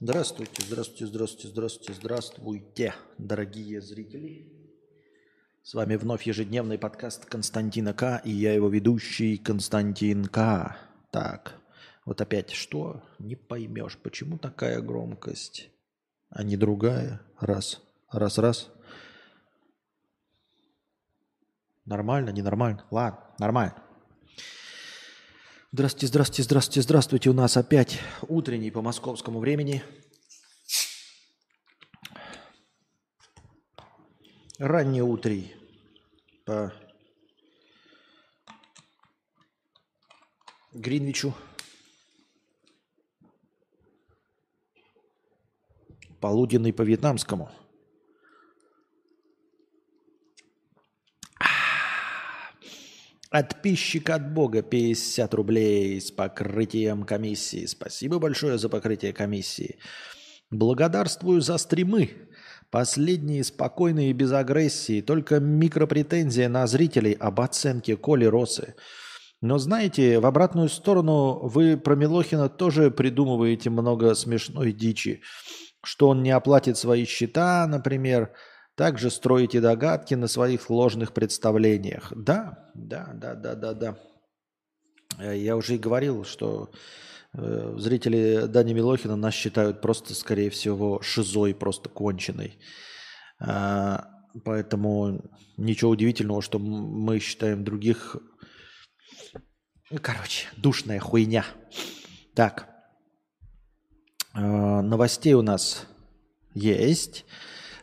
Здравствуйте, здравствуйте, здравствуйте, здравствуйте, здравствуйте, дорогие зрители. С вами вновь ежедневный подкаст Константина К. И я его ведущий Константин К. Так, вот опять что? Не поймешь, почему такая громкость, а не другая? Раз, раз, раз. Нормально, ненормально? Ладно, нормально. Здравствуйте, здравствуйте, здравствуйте, здравствуйте. У нас опять утренний по московскому времени. Ранний утрий по Гринвичу. Полуденный по вьетнамскому – Отписчик от Бога 50 рублей с покрытием комиссии. Спасибо большое за покрытие комиссии. Благодарствую за стримы. Последние спокойные и без агрессии. Только микропретензия на зрителей об оценке Коли Росы. Но знаете, в обратную сторону вы про Милохина тоже придумываете много смешной дичи. Что он не оплатит свои счета, например, также строите догадки на своих ложных представлениях. Да, да, да, да, да, да. Э, я уже и говорил, что э, зрители Дани Милохина нас считают просто, скорее всего, шизой, просто конченой. Э, поэтому ничего удивительного, что мы считаем других... Короче, душная хуйня. Так. Э, новостей у нас есть.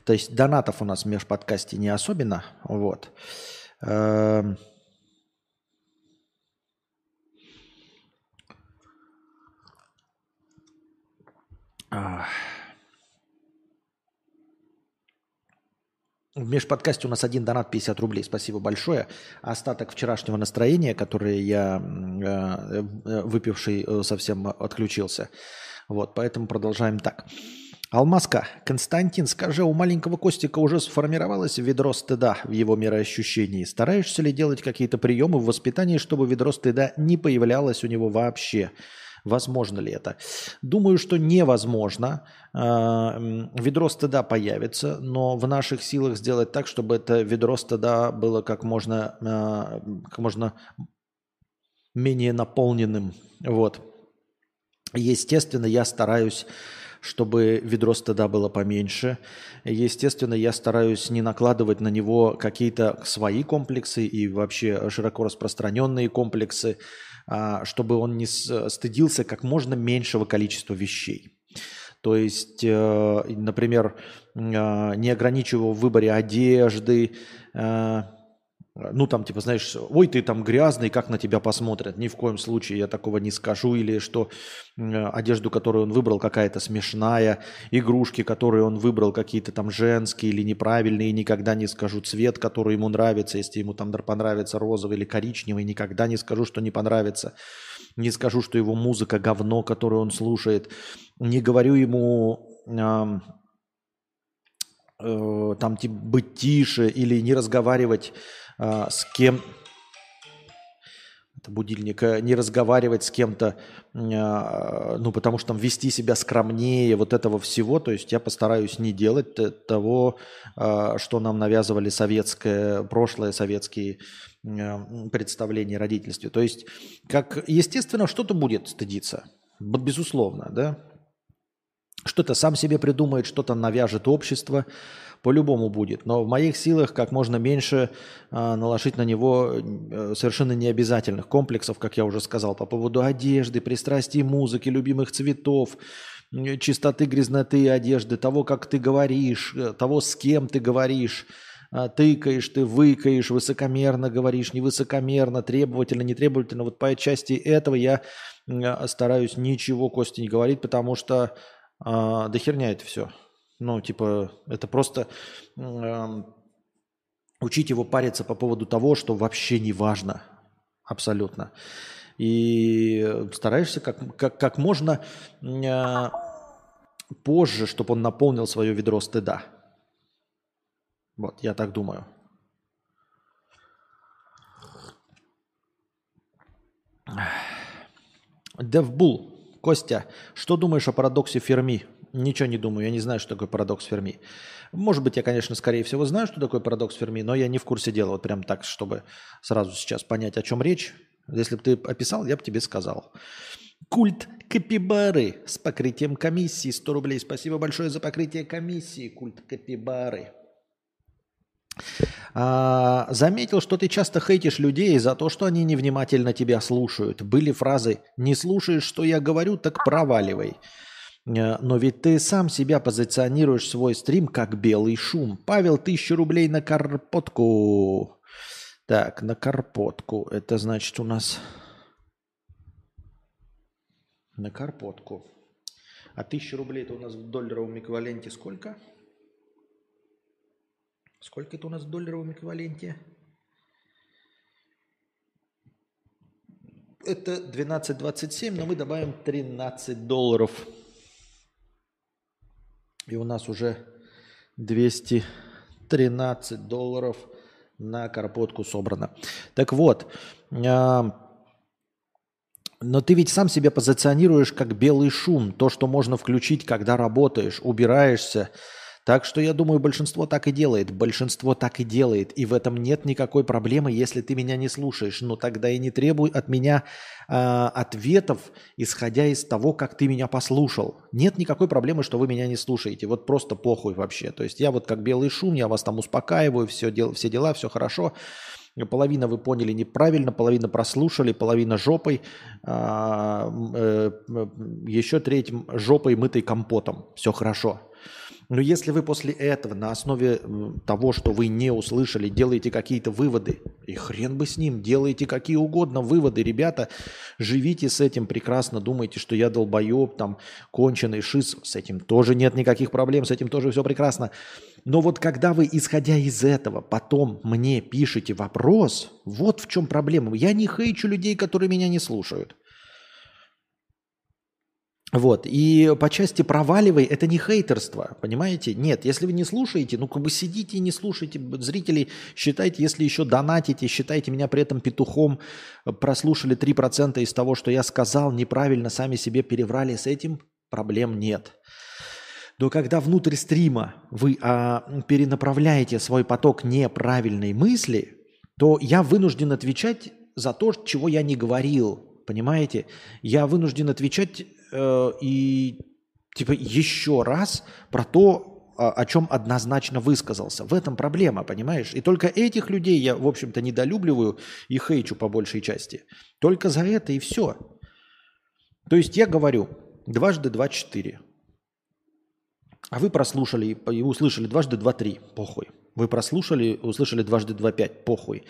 То есть донатов у нас в межподкасте не особенно. Вот. Эм. В межподкасте у нас один донат 50 рублей. Спасибо большое. Остаток вчерашнего настроения, которое я, э, э, выпивший, э, совсем отключился. Вот, поэтому продолжаем так. Алмазка, Константин, скажи, у маленького Костика уже сформировалось ведро стыда в его мироощущении? Стараешься ли делать какие-то приемы в воспитании, чтобы ведро стыда не появлялось у него вообще? Возможно ли это? Думаю, что невозможно. А, ведро стыда появится, но в наших силах сделать так, чтобы это ведро стыда было как можно, а, как можно менее наполненным. Вот. Естественно, я стараюсь чтобы ведро стыда было поменьше. Естественно, я стараюсь не накладывать на него какие-то свои комплексы и вообще широко распространенные комплексы, а, чтобы он не стыдился как можно меньшего количества вещей. То есть, э, например, а, не ограничивая в выборе одежды, э, ну, там, типа, знаешь, ой, ты там грязный, как на тебя посмотрят. Ни в коем случае я такого не скажу. Или что одежду, которую он выбрал, какая-то смешная. Игрушки, которые он выбрал, какие-то там женские или неправильные. Никогда не скажу цвет, который ему нравится. Если ему там понравится розовый или коричневый, никогда не скажу, что не понравится. Не скажу, что его музыка говно, которую он слушает. Не говорю ему... Э, там типа быть тише или не разговаривать а, с кем будильник, э, не разговаривать с кем-то, а, ну, потому что там вести себя скромнее, вот этого всего. То есть я постараюсь не делать того, а, что нам навязывали советское прошлое, советские представления о родительстве. То есть, как, естественно, что-то будет стыдиться, безусловно, да. Что-то сам себе придумает, что-то навяжет общество, по-любому будет. Но в моих силах как можно меньше э, наложить на него э, совершенно необязательных комплексов, как я уже сказал, по поводу одежды, пристрастий музыки, любимых цветов, чистоты, грязноты одежды, того, как ты говоришь, э, того, с кем ты говоришь. Э, тыкаешь, ты выкаешь, высокомерно говоришь, невысокомерно, требовательно, не требовательно. Вот по части этого я стараюсь ничего Кости не говорить, потому что э, да херня это все. Ну, типа, это просто э, учить его париться по поводу того, что вообще не важно. Абсолютно. И стараешься как, как, как можно э, позже, чтобы он наполнил свое ведро стыда. Вот, я так думаю. Девбул. Костя, что думаешь о парадоксе Ферми? Ничего не думаю, я не знаю, что такое парадокс Ферми. Может быть, я, конечно, скорее всего знаю, что такое парадокс Ферми, но я не в курсе дела, вот прям так, чтобы сразу сейчас понять, о чем речь. Если бы ты описал, я бы тебе сказал. Культ Капибары с покрытием комиссии 100 рублей. Спасибо большое за покрытие комиссии, культ Капибары. А, заметил, что ты часто хейтишь людей за то, что они невнимательно тебя слушают. Были фразы «не слушаешь, что я говорю, так проваливай». Э, но ведь ты сам себя позиционируешь свой стрим как белый шум. Павел, тысячу рублей на карпотку. Так, на карпотку. Это значит у нас на карпотку. А тысяча рублей это у нас в долларовом эквиваленте сколько? Сколько это у нас в долларовом эквиваленте? Это 12.27, но мы добавим 13 долларов. И у нас уже 213 долларов на карпотку собрано. Так вот, а, но ты ведь сам себя позиционируешь как белый шум, то, что можно включить, когда работаешь, убираешься, так что я думаю, большинство так и делает. Большинство так и делает. И в этом нет никакой проблемы, если ты меня не слушаешь. Но тогда и не требуй от меня э, ответов, исходя из того, как ты меня послушал. Нет никакой проблемы, что вы меня не слушаете. Вот просто похуй вообще. То есть я вот как белый шум, я вас там успокаиваю, все, дел, все дела, все хорошо. Половина вы поняли неправильно, половина прослушали, половина жопой, а, э, еще треть жопой мытой компотом. Все хорошо. Но если вы после этого на основе того, что вы не услышали, делаете какие-то выводы, и хрен бы с ним, делаете какие угодно выводы, ребята, живите с этим прекрасно, думайте, что я долбоеб, там, конченый шиз, с этим тоже нет никаких проблем, с этим тоже все прекрасно. Но вот когда вы, исходя из этого, потом мне пишете вопрос, вот в чем проблема. Я не хейчу людей, которые меня не слушают. Вот. И по части проваливай, это не хейтерство, понимаете? Нет, если вы не слушаете, ну как бы сидите и не слушайте. Зрители, считайте, если еще донатите, считайте меня при этом петухом, прослушали 3% из того, что я сказал, неправильно сами себе переврали с этим, проблем нет. Но когда внутрь стрима вы а, перенаправляете свой поток неправильной мысли, то я вынужден отвечать за то, чего я не говорил. Понимаете? Я вынужден отвечать э, и типа еще раз про то, о чем однозначно высказался. В этом проблема, понимаешь? И только этих людей я, в общем-то, недолюбливаю и хейчу по большей части. Только за это и все. То есть я говорю, дважды два – четыре. А вы прослушали и услышали дважды два – три. Похуй. Вы прослушали, услышали дважды два пять, похуй.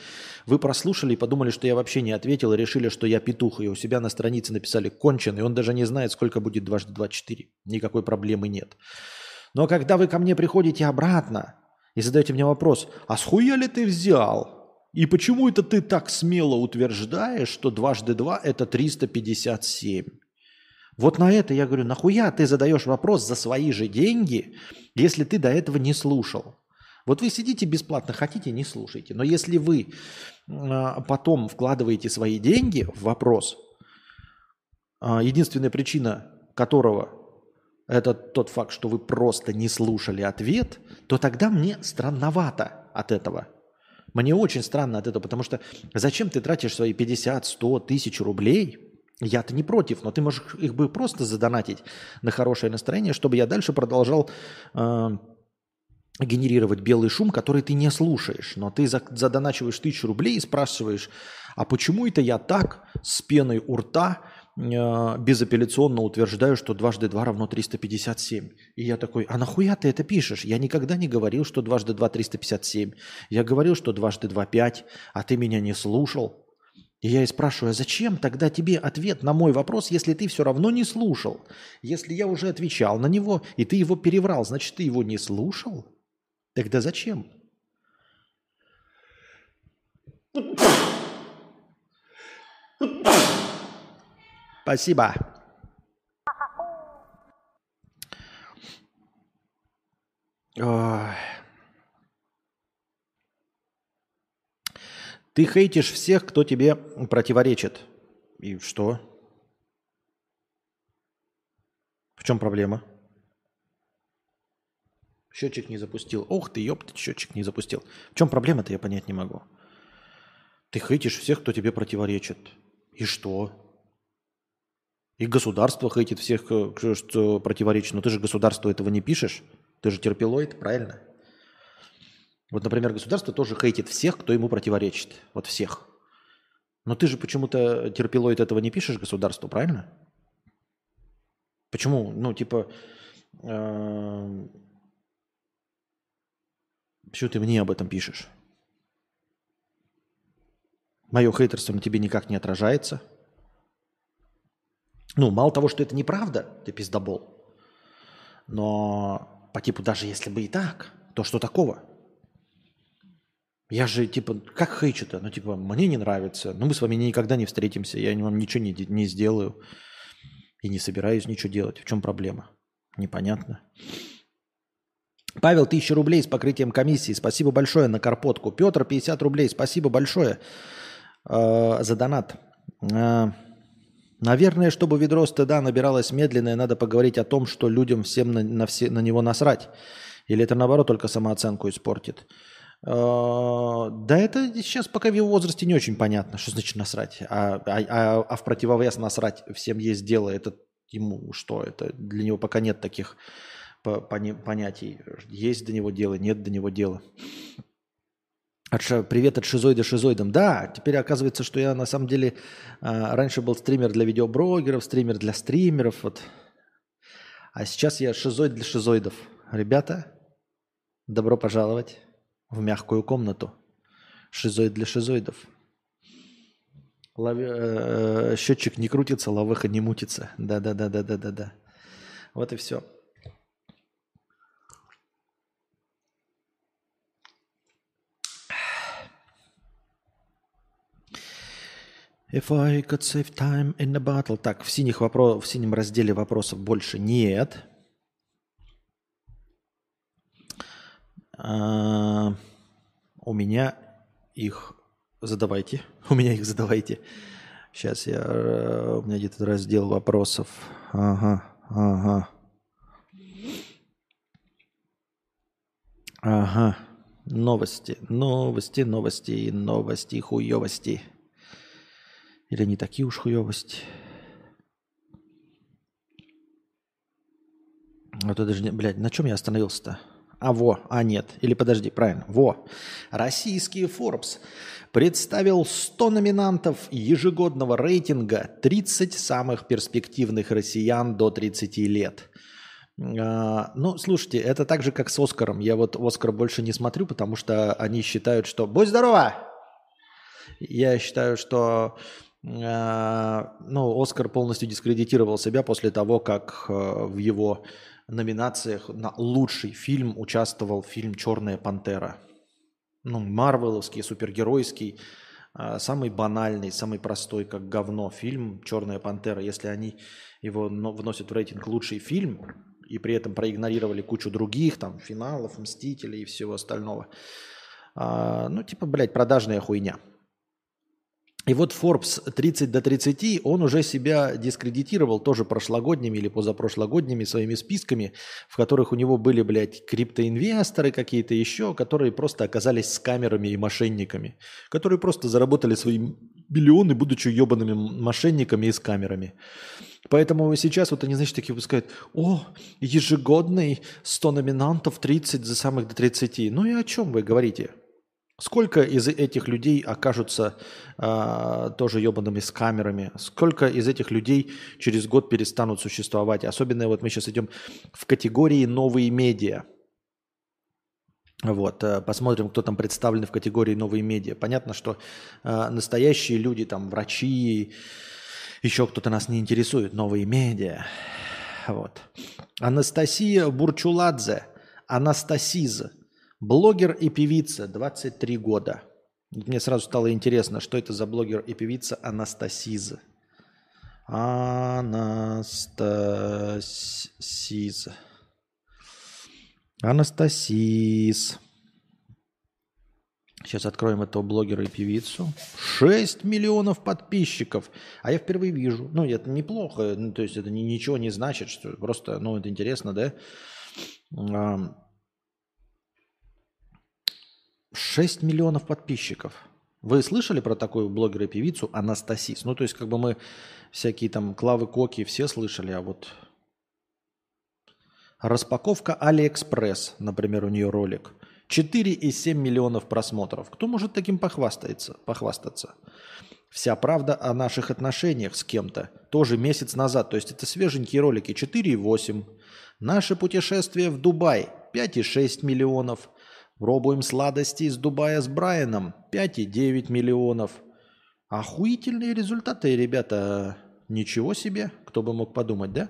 Вы прослушали и подумали, что я вообще не ответил, и решили, что я петух, и у себя на странице написали кончен, и он даже не знает, сколько будет дважды два четыре. Никакой проблемы нет. Но когда вы ко мне приходите обратно и задаете мне вопрос, а схуя ли ты взял? И почему это ты так смело утверждаешь, что дважды два это 357? Вот на это я говорю, нахуя ты задаешь вопрос за свои же деньги, если ты до этого не слушал? Вот вы сидите бесплатно, хотите, не слушайте. Но если вы а, потом вкладываете свои деньги в вопрос, а, единственная причина которого это тот факт, что вы просто не слушали ответ, то тогда мне странновато от этого. Мне очень странно от этого, потому что зачем ты тратишь свои 50, 100, тысяч рублей? Я-то не против, но ты можешь их бы просто задонатить на хорошее настроение, чтобы я дальше продолжал э, генерировать белый шум, который ты не слушаешь. Но ты задоначиваешь тысячу рублей и спрашиваешь, а почему это я так с пеной у рта э, безапелляционно утверждаю, что дважды два равно 357. И я такой, а нахуя ты это пишешь? Я никогда не говорил, что дважды два 357. Я говорил, что дважды два 5, а ты меня не слушал. И я и спрашиваю, а зачем тогда тебе ответ на мой вопрос, если ты все равно не слушал? Если я уже отвечал на него, и ты его переврал, значит, ты его не слушал? Тогда зачем? Спасибо. Ты хейтишь всех, кто тебе противоречит. И что? В чем проблема? Счетчик не запустил. Ох ты, ёпта, счетчик не запустил. В чем проблема-то, я понять не могу. Ты хейтишь всех, кто тебе противоречит. И что? И государство хейтит всех, э, что противоречит. Но ты же государству этого не пишешь. Ты же терпилоид, правильно? Вот, например, государство тоже хейтит всех, кто ему противоречит. Вот всех. Но ты же почему-то терпилоид этого не пишешь государству, правильно? Почему? Ну, типа, э, почему ты мне об этом пишешь? Мое хейтерство на тебе никак не отражается. Ну, мало того, что это неправда, ты пиздобол, но по типу даже если бы и так, то что такого? Я же, типа, как хейчу-то? Ну, типа, мне не нравится. Ну, мы с вами никогда не встретимся. Я вам ничего не, не сделаю. И не собираюсь ничего делать. В чем проблема? Непонятно. Павел, 1000 рублей с покрытием комиссии. Спасибо большое на карпотку. Петр, 50 рублей. Спасибо большое э, за донат. Э, наверное, чтобы ведро стыда набиралось медленно, надо поговорить о том, что людям всем на, на, все, на него насрать. Или это наоборот только самооценку испортит. А, да это сейчас пока в его возрасте не очень понятно, что значит насрать. А, а, а, а в противовес насрать всем есть дело. Это ему что? Это для него пока нет таких понятий. Есть до него дело, нет до него дела. От, привет от шизоида шизоидом. Да, теперь оказывается, что я на самом деле а, раньше был стример для видеоблогеров, стример для стримеров. Вот. А сейчас я шизоид для шизоидов. Ребята, добро пожаловать в мягкую комнату. Шизоид для шизоидов. Лав... Э, счетчик не крутится, лавыха не мутится. Да-да-да-да-да-да-да. Вот и все. If I could save time in a battle. Так, в, синих вопро... в синем разделе вопросов больше нет. У меня их задавайте. У меня их задавайте. Сейчас я... Э, у меня где-то раздел вопросов. Ага, ага. Ага. Новости, новости, новости, новости, хуевости. Или не такие уж хуевости. А то даже, блядь, на чем я остановился-то? А во, а нет. Или подожди, правильно. Во. Российский Forbes представил 100 номинантов ежегодного рейтинга 30 самых перспективных россиян до 30 лет. А, ну, слушайте, это так же, как с Оскаром. Я вот Оскар больше не смотрю, потому что они считают, что... Будь здорова! Я считаю, что а, ну, Оскар полностью дискредитировал себя после того, как а, в его номинациях на лучший фильм участвовал фильм «Черная пантера». Ну, марвеловский, супергеройский, а, самый банальный, самый простой, как говно фильм «Черная пантера». Если они его вносят в рейтинг «Лучший фильм», и при этом проигнорировали кучу других, там, финалов, «Мстителей» и всего остального. А, ну, типа, блядь, продажная хуйня – и вот Forbes 30 до 30, он уже себя дискредитировал тоже прошлогодними или позапрошлогодними своими списками, в которых у него были, блядь, криптоинвесторы какие-то еще, которые просто оказались с камерами и мошенниками, которые просто заработали свои миллионы, будучи ебаными мошенниками и с камерами. Поэтому сейчас вот они, значит, такие выпускают, о, ежегодный 100 номинантов, 30 за самых до 30. Ну и о чем вы говорите? Сколько из этих людей окажутся э, тоже ебаными с камерами? Сколько из этих людей через год перестанут существовать? Особенно вот мы сейчас идем в категории новые медиа. Вот, э, посмотрим, кто там представлен в категории новые медиа. Понятно, что э, настоящие люди, там, врачи, еще кто-то нас не интересует. Новые медиа. Вот. Анастасия Бурчуладзе. Анастасиза Блогер и певица, 23 года. Мне сразу стало интересно, что это за блогер и певица Анастасиза. Анастасиза. Анастасиз. Сейчас откроем этого блогера и певицу. 6 миллионов подписчиков. А я впервые вижу. Ну, это неплохо. Ну, то есть это ничего не значит. Что просто, ну, это интересно, да? 6 миллионов подписчиков. Вы слышали про такую блогера и певицу Анастасис? Ну, то есть, как бы мы всякие там Клавы Коки все слышали, а вот... Распаковка Алиэкспресс, например, у нее ролик. 4,7 миллионов просмотров. Кто может таким похвастаться? похвастаться? Вся правда о наших отношениях с кем-то. Тоже месяц назад. То есть это свеженькие ролики. 4,8. Наше путешествие в Дубай. 5,6 миллионов. Пробуем сладости из Дубая с Брайаном. 5,9 миллионов. Охуительные результаты, ребята. Ничего себе. Кто бы мог подумать, да?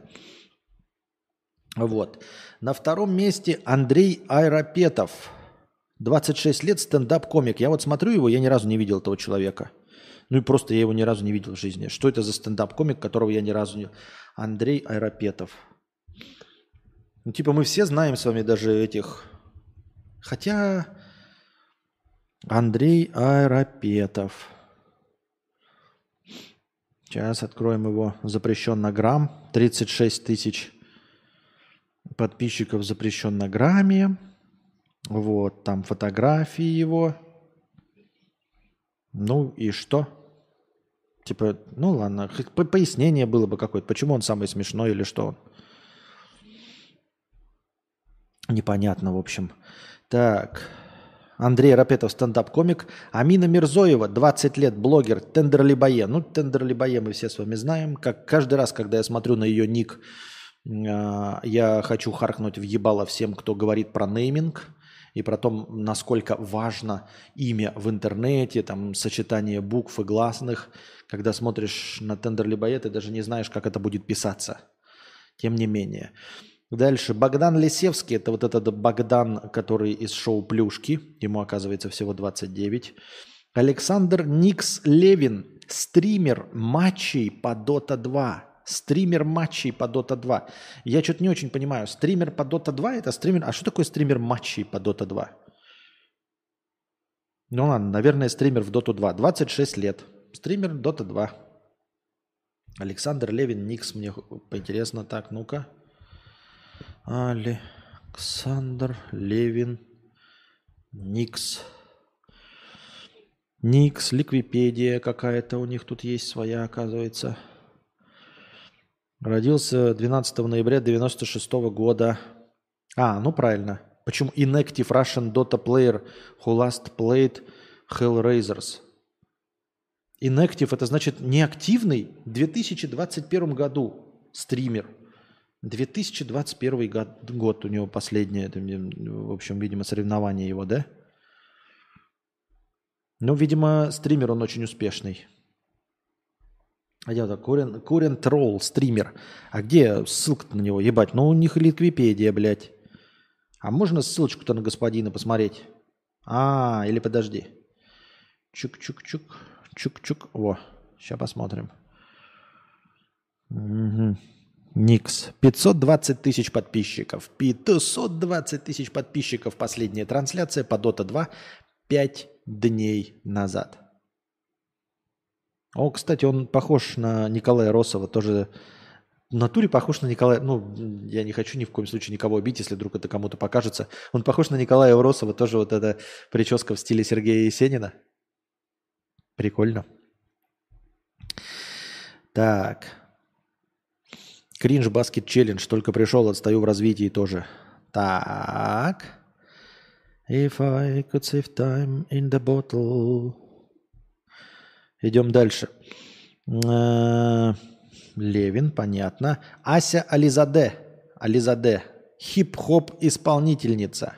Вот. На втором месте Андрей Айропетов. 26 лет, стендап-комик. Я вот смотрю его, я ни разу не видел этого человека. Ну и просто я его ни разу не видел в жизни. Что это за стендап-комик, которого я ни разу не... Андрей Айропетов. Ну типа мы все знаем с вами даже этих Хотя Андрей Аэропетов. Сейчас откроем его. Запрещен на грамм. 36 тысяч подписчиков запрещен на грамме. Вот, там фотографии его. Ну и что? Типа, ну ладно, пояснение было бы какое-то. Почему он самый смешной или что он? Непонятно, в общем. Так. Андрей Рапетов, стендап-комик. Амина Мирзоева, 20 лет, блогер, Тендерлибае. Ну, Тендерлибае мы все с вами знаем. Как каждый раз, когда я смотрю на ее ник, а, я хочу харкнуть в ебало всем, кто говорит про нейминг и про то, насколько важно имя в интернете, там, сочетание букв и гласных. Когда смотришь на Тендерлибае, ты даже не знаешь, как это будет писаться. Тем не менее. Дальше. Богдан Лисевский. Это вот этот Богдан, который из шоу «Плюшки». Ему, оказывается, всего 29. Александр Никс Левин. Стример матчей по Dota 2. Стример матчей по Dota 2. Я что-то не очень понимаю. Стример по Dota 2 это стример... А что такое стример матчей по Dota 2? Ну ладно, наверное, стример в Dota 2. 26 лет. Стример Dota 2. Александр Левин, Никс, мне поинтересно. Так, ну-ка. Александр Левин Никс. Никс, Ликвипедия какая-то у них тут есть своя, оказывается. Родился 12 ноября 96 года. А, ну правильно. Почему Inactive Russian Dota Player who last played Hellraisers? Inactive это значит неактивный в 2021 году стример – 2021 год, год у него последнее, это, в общем, видимо, соревнование его, да? Ну, видимо, стример он очень успешный. А где это? Курен, Курен Тролл, стример. А где ссылка на него? Ебать, ну у них Ликвипедия, блядь. А можно ссылочку-то на господина посмотреть? А, или подожди. Чук-чук-чук. Чук-чук. Во, сейчас посмотрим. Угу. Никс. 520 тысяч подписчиков. 520 тысяч подписчиков. Последняя трансляция по Dota 2 5 дней назад. О, кстати, он похож на Николая Росова. Тоже в натуре похож на Николая... Ну, я не хочу ни в коем случае никого бить, если вдруг это кому-то покажется. Он похож на Николая Росова. Тоже вот эта прическа в стиле Сергея Есенина. Прикольно. Так. Кринж Баскет Челлендж только пришел, отстаю в развитии тоже. Так. If I could save time in the bottle. Идем дальше. Э, Левин, понятно. Ася Ализаде. Ализаде. Хип-хоп исполнительница.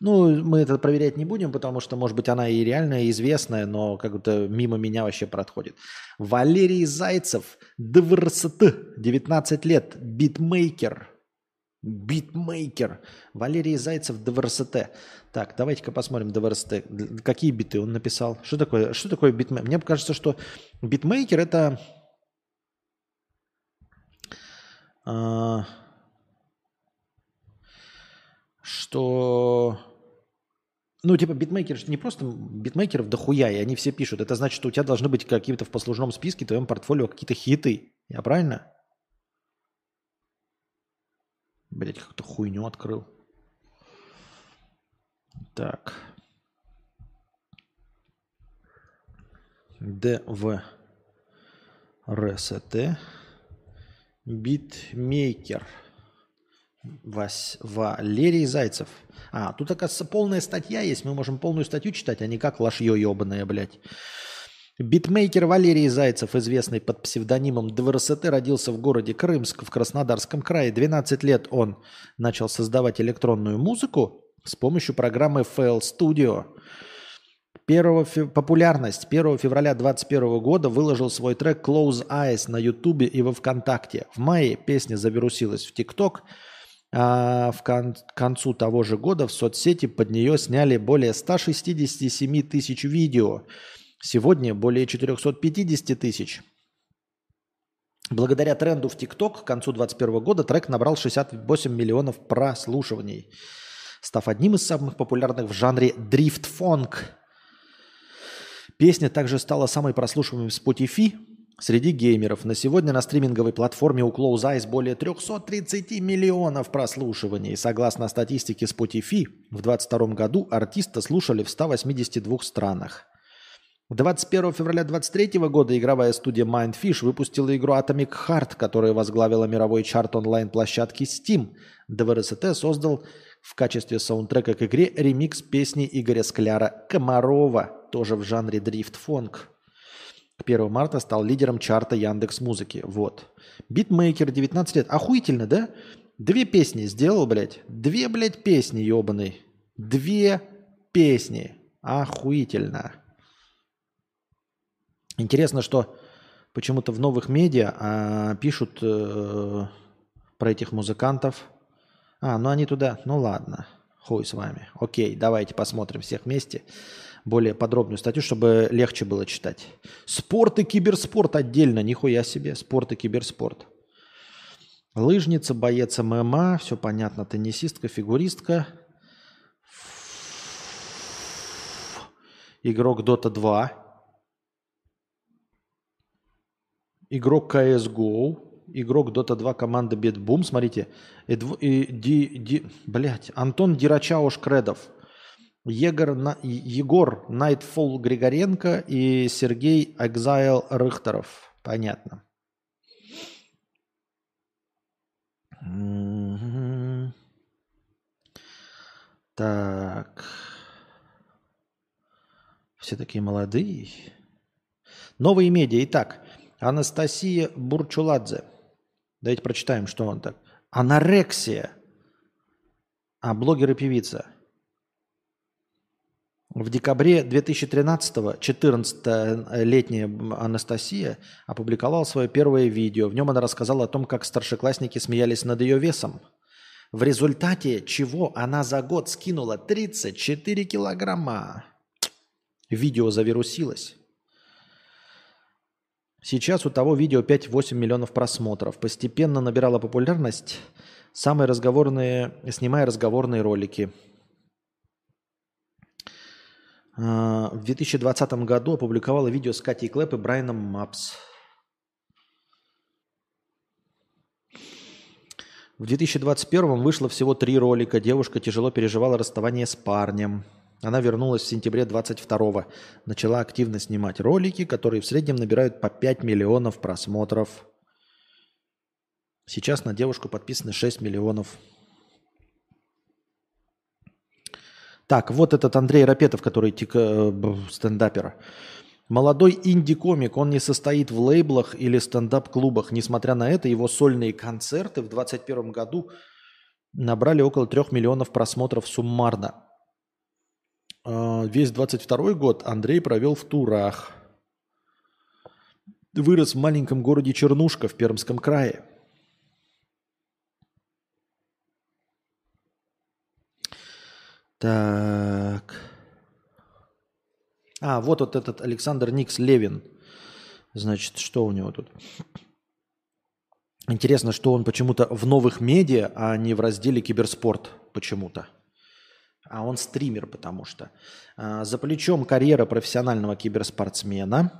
Ну, мы это проверять не будем, потому что, может быть, она и реально известная, но как-то мимо меня вообще проходит. Валерий Зайцев, DVRST, 19 лет, битмейкер. Битмейкер. Валерий Зайцев, DVRST. Так, давайте-ка посмотрим ДВРСТ. Какие биты он написал? Что такое, что такое битмейкер? Мне кажется, что битмейкер это... А, что... Ну, типа, битмейкеры не просто битмейкеров дохуя, и они все пишут. Это значит, что у тебя должны быть какие-то в послужном списке, в твоем портфолио какие-то хиты. Я правильно? Блять, как-то хуйню открыл. Так. DVRST. Битмейкер. Вась, Валерий Зайцев. А, тут, оказывается, полная статья есть. Мы можем полную статью читать, а не как лошье ебаное, блядь. Битмейкер Валерий Зайцев, известный под псевдонимом DVRST, родился в городе Крымск в Краснодарском крае. 12 лет он начал создавать электронную музыку с помощью программы FL Studio. 1 фе... Популярность 1 февраля 2021 года выложил свой трек Close Eyes на Ютубе и во Вконтакте. В мае песня завирусилась в ТикТок, а в кон... концу того же года в соцсети под нее сняли более 167 тысяч видео. Сегодня более 450 тысяч. Благодаря тренду в ТикТок к концу 2021 года трек набрал 68 миллионов прослушиваний, став одним из самых популярных в жанре дрифт-фонк. Песня также стала самой прослушиваемой в Spotify среди геймеров. На сегодня на стриминговой платформе у Close Eyes более 330 миллионов прослушиваний. Согласно статистике Spotify, в 2022 году артиста слушали в 182 странах. 21 февраля 2023 года игровая студия Mundfish выпустила игру Atomic Heart, которая возглавила мировой чарт онлайн-площадки Steam. DVRST создал в качестве саундтрека к игре ремикс песни Игоря Скляра «Комарово», тоже в жанре дрифт-фонк. К 1 марта стал лидером чарта Яндекс Музыки. Вот. Битмейкер, 19 лет. Охуительно, да? Две песни сделал, блядь. Две, блядь, песни, ебаный. Две песни. Охуительно. Интересно, что почему-то в новых медиа а, пишут э, про этих музыкантов. А, ну они туда, ну ладно, хуй с вами. Окей, давайте посмотрим всех вместе более подробную статью, чтобы легче было читать. Спорт и киберспорт отдельно, нихуя себе, спорт и киберспорт. Лыжница, боец ММА, все понятно, теннисистка, фигуристка. Игрок Dota 2. Игрок CSGO игрок Dota 2 команды BetBoom. Смотрите, и, и, ди, ди, блядь, Антон dyrachyo Шкредов – Егор, Егор Nightfall Григоренко и Сергей Ax1Le Рыхторов. Понятно. Так. Все такие молодые. Новые медиа. Итак, Анастасия Бурчуладзе. Давайте прочитаем, что он так. Анорексия. А, блогер и певица. В декабре 2013-го 14-летняя Анастасия опубликовала свое первое видео. В нем она рассказала о том, как старшеклассники смеялись над ее весом. В результате чего она за год скинула 34 килограмма. Видео завирусилось. Сейчас у того видео 5-8 миллионов просмотров. Постепенно набирала популярность, самые разговорные, снимая разговорные ролики – в 2020 году опубликовала видео с Катей Клэп и Брайаном Мапс. В 2021 вышло всего три ролика. Девушка тяжело переживала расставание с парнем. Она вернулась в сентябре 22 Начала активно снимать ролики, которые в среднем набирают по 5 миллионов просмотров. Сейчас на девушку подписаны 6 миллионов Так, вот этот Андрей Рапетов, который тика, э, стендапер. Молодой инди-комик, он не состоит в лейблах или стендап-клубах. Несмотря на это, его сольные концерты в 2021 году набрали около 3 миллионов просмотров суммарно. А, весь 22 год Андрей провел в турах. Вырос в маленьком городе Чернушка в Пермском крае. Так. А, вот вот этот Александр Никс Левин. Значит, что у него тут? Интересно, что он почему-то в новых медиа, а не в разделе киберспорт почему-то. А он стример, потому что. А, за плечом карьера профессионального киберспортсмена.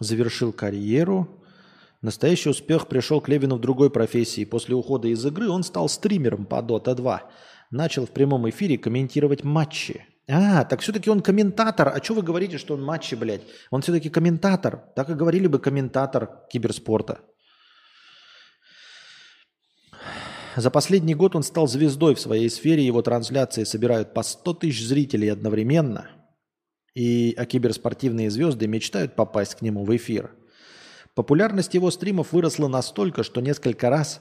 Завершил карьеру. Настоящий успех пришел к Левину в другой профессии. После ухода из игры он стал стримером по Dota 2. Начал в прямом эфире комментировать матчи. А, так все-таки он комментатор. А что вы говорите, что он матчи, блядь? Он все-таки комментатор. Так и говорили бы комментатор киберспорта. За последний год он стал звездой в своей сфере. Его трансляции собирают по 100 тысяч зрителей одновременно. И а киберспортивные звезды мечтают попасть к нему в эфир. Популярность его стримов выросла настолько, что несколько раз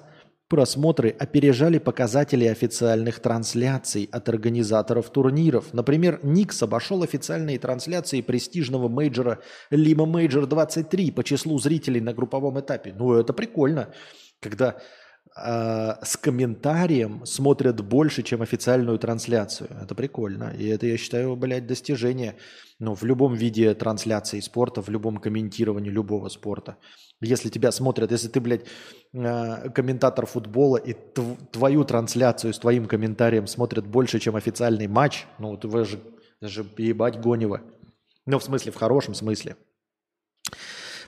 просмотры опережали показатели официальных трансляций от организаторов турниров. Например, Никс обошел официальные трансляции престижного мейджора Lima Major 23 по числу зрителей на групповом этапе. Ну, это прикольно, когда э, с комментарием смотрят больше, чем официальную трансляцию. Это прикольно. И это, я считаю, блядь, достижение ну, в любом виде трансляции спорта, в любом комментировании любого спорта. Если тебя смотрят, если ты, блядь, э, комментатор футбола, и твою трансляцию с твоим комментарием смотрят больше, чем официальный матч, ну, вы же, же ебать гонево. Ну, в смысле, в хорошем смысле.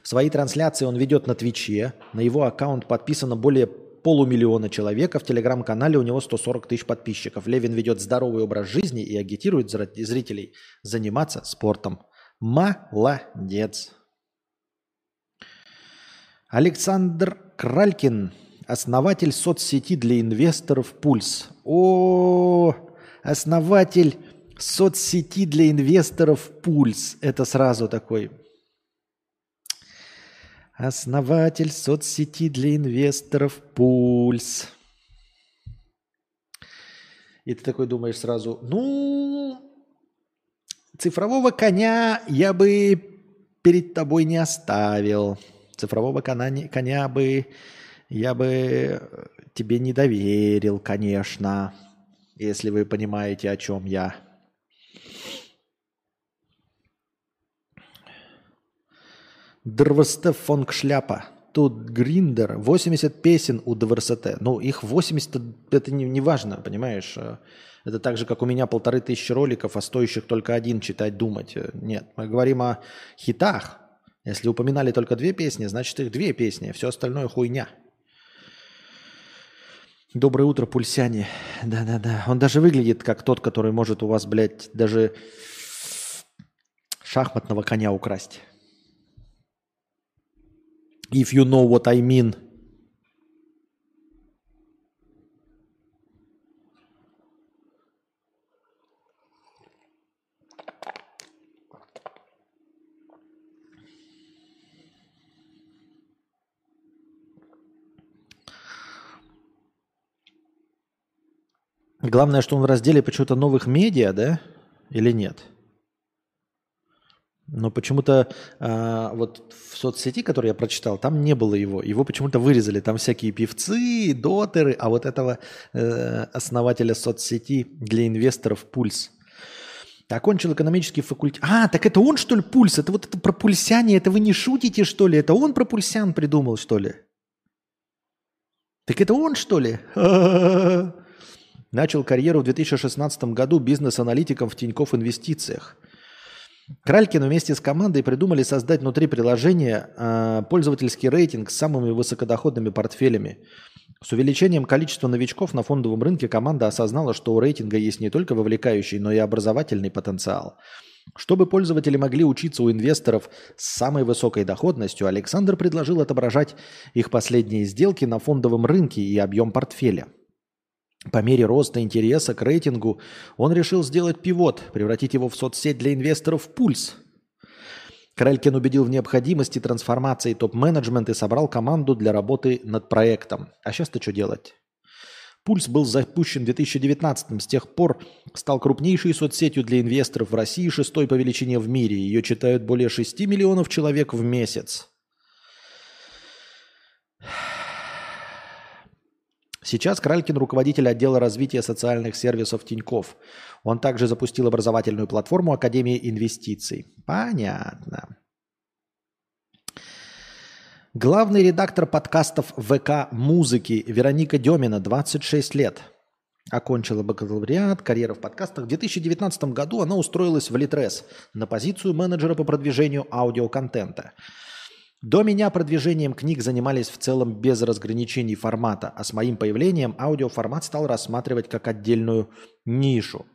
В своей трансляции он ведет на Твиче. На его аккаунт подписано более полумиллиона человек, а в телеграм-канале у него 140 тысяч подписчиков. Левин ведет здоровый образ жизни и агитирует зрителей заниматься спортом. Молодец. Александр Кралькин, основатель соцсети для инвесторов «Пульс». О, основатель соцсети для инвесторов «Пульс». Это сразу такой Основатель соцсети для инвесторов «Пульс». И ты такой думаешь сразу, ну, цифрового коня я бы перед тобой не оставил. Цифрового коня, коня бы я бы тебе не доверил, конечно, если вы понимаете, о чем я. ДРВСТ фонг шляпа. Тут Гриндер. 80 песен у ДВРСТ. Ну, их 80, это не, не важно, понимаешь? Это так же, как у меня полторы тысячи роликов, а стоящих только один читать, думать. Нет, мы говорим о хитах. Если упоминали только две песни, значит их две песни. Все остальное хуйня. Доброе утро, пульсяне. Да-да-да. Он даже выглядит как тот, который может у вас, блядь, даже шахматного коня украсть. If you know what I mean. Главное, что он в разделе почему-то новых медиа, да? Или нет? Но почему-то э, вот в соцсети, которую я прочитал, там не было его. Его почему-то вырезали. Там всякие певцы, дотеры, а вот этого э, основателя соцсети для инвесторов Пульс. Окончил экономический факультет. А, так это он, что ли, Пульс? Это вот это про пульсяне, это вы не шутите, что ли? Это он про пульсян придумал, что ли? Так это он, что ли? Начал карьеру в 2016 году бизнес-аналитиком в Тинькофф Инвестициях – Кралькин вместе с командой придумали создать внутри приложения э, пользовательский рейтинг с самыми высокодоходными портфелями. С увеличением количества новичков на фондовом рынке команда осознала, что у рейтинга есть не только вовлекающий, но и образовательный потенциал. Чтобы пользователи могли учиться у инвесторов с самой высокой доходностью, Александр предложил отображать их последние сделки на фондовом рынке и объем портфеля – по мере роста интереса к рейтингу он решил сделать пивот, превратить его в соцсеть для инвесторов «Пульс». Кралькин убедил в необходимости трансформации топ-менеджмента и собрал команду для работы над проектом. А сейчас-то что делать? Пульс был запущен в 2019 С тех пор стал крупнейшей соцсетью для инвесторов в России, шестой по величине в мире. Ее читают более 6 миллионов человек в месяц. Сейчас Кралькин руководитель отдела развития социальных сервисов Тиньков. Он также запустил образовательную платформу Академии инвестиций. Понятно. Главный редактор подкастов ВК «Музыки» Вероника Демина, 26 лет. Окончила бакалавриат, карьера в подкастах. В 2019 году она устроилась в Литрес на позицию менеджера по продвижению аудиоконтента. До меня продвижением книг занимались в целом без разграничений формата, а с моим появлением аудиоформат стал рассматривать как отдельную нишу.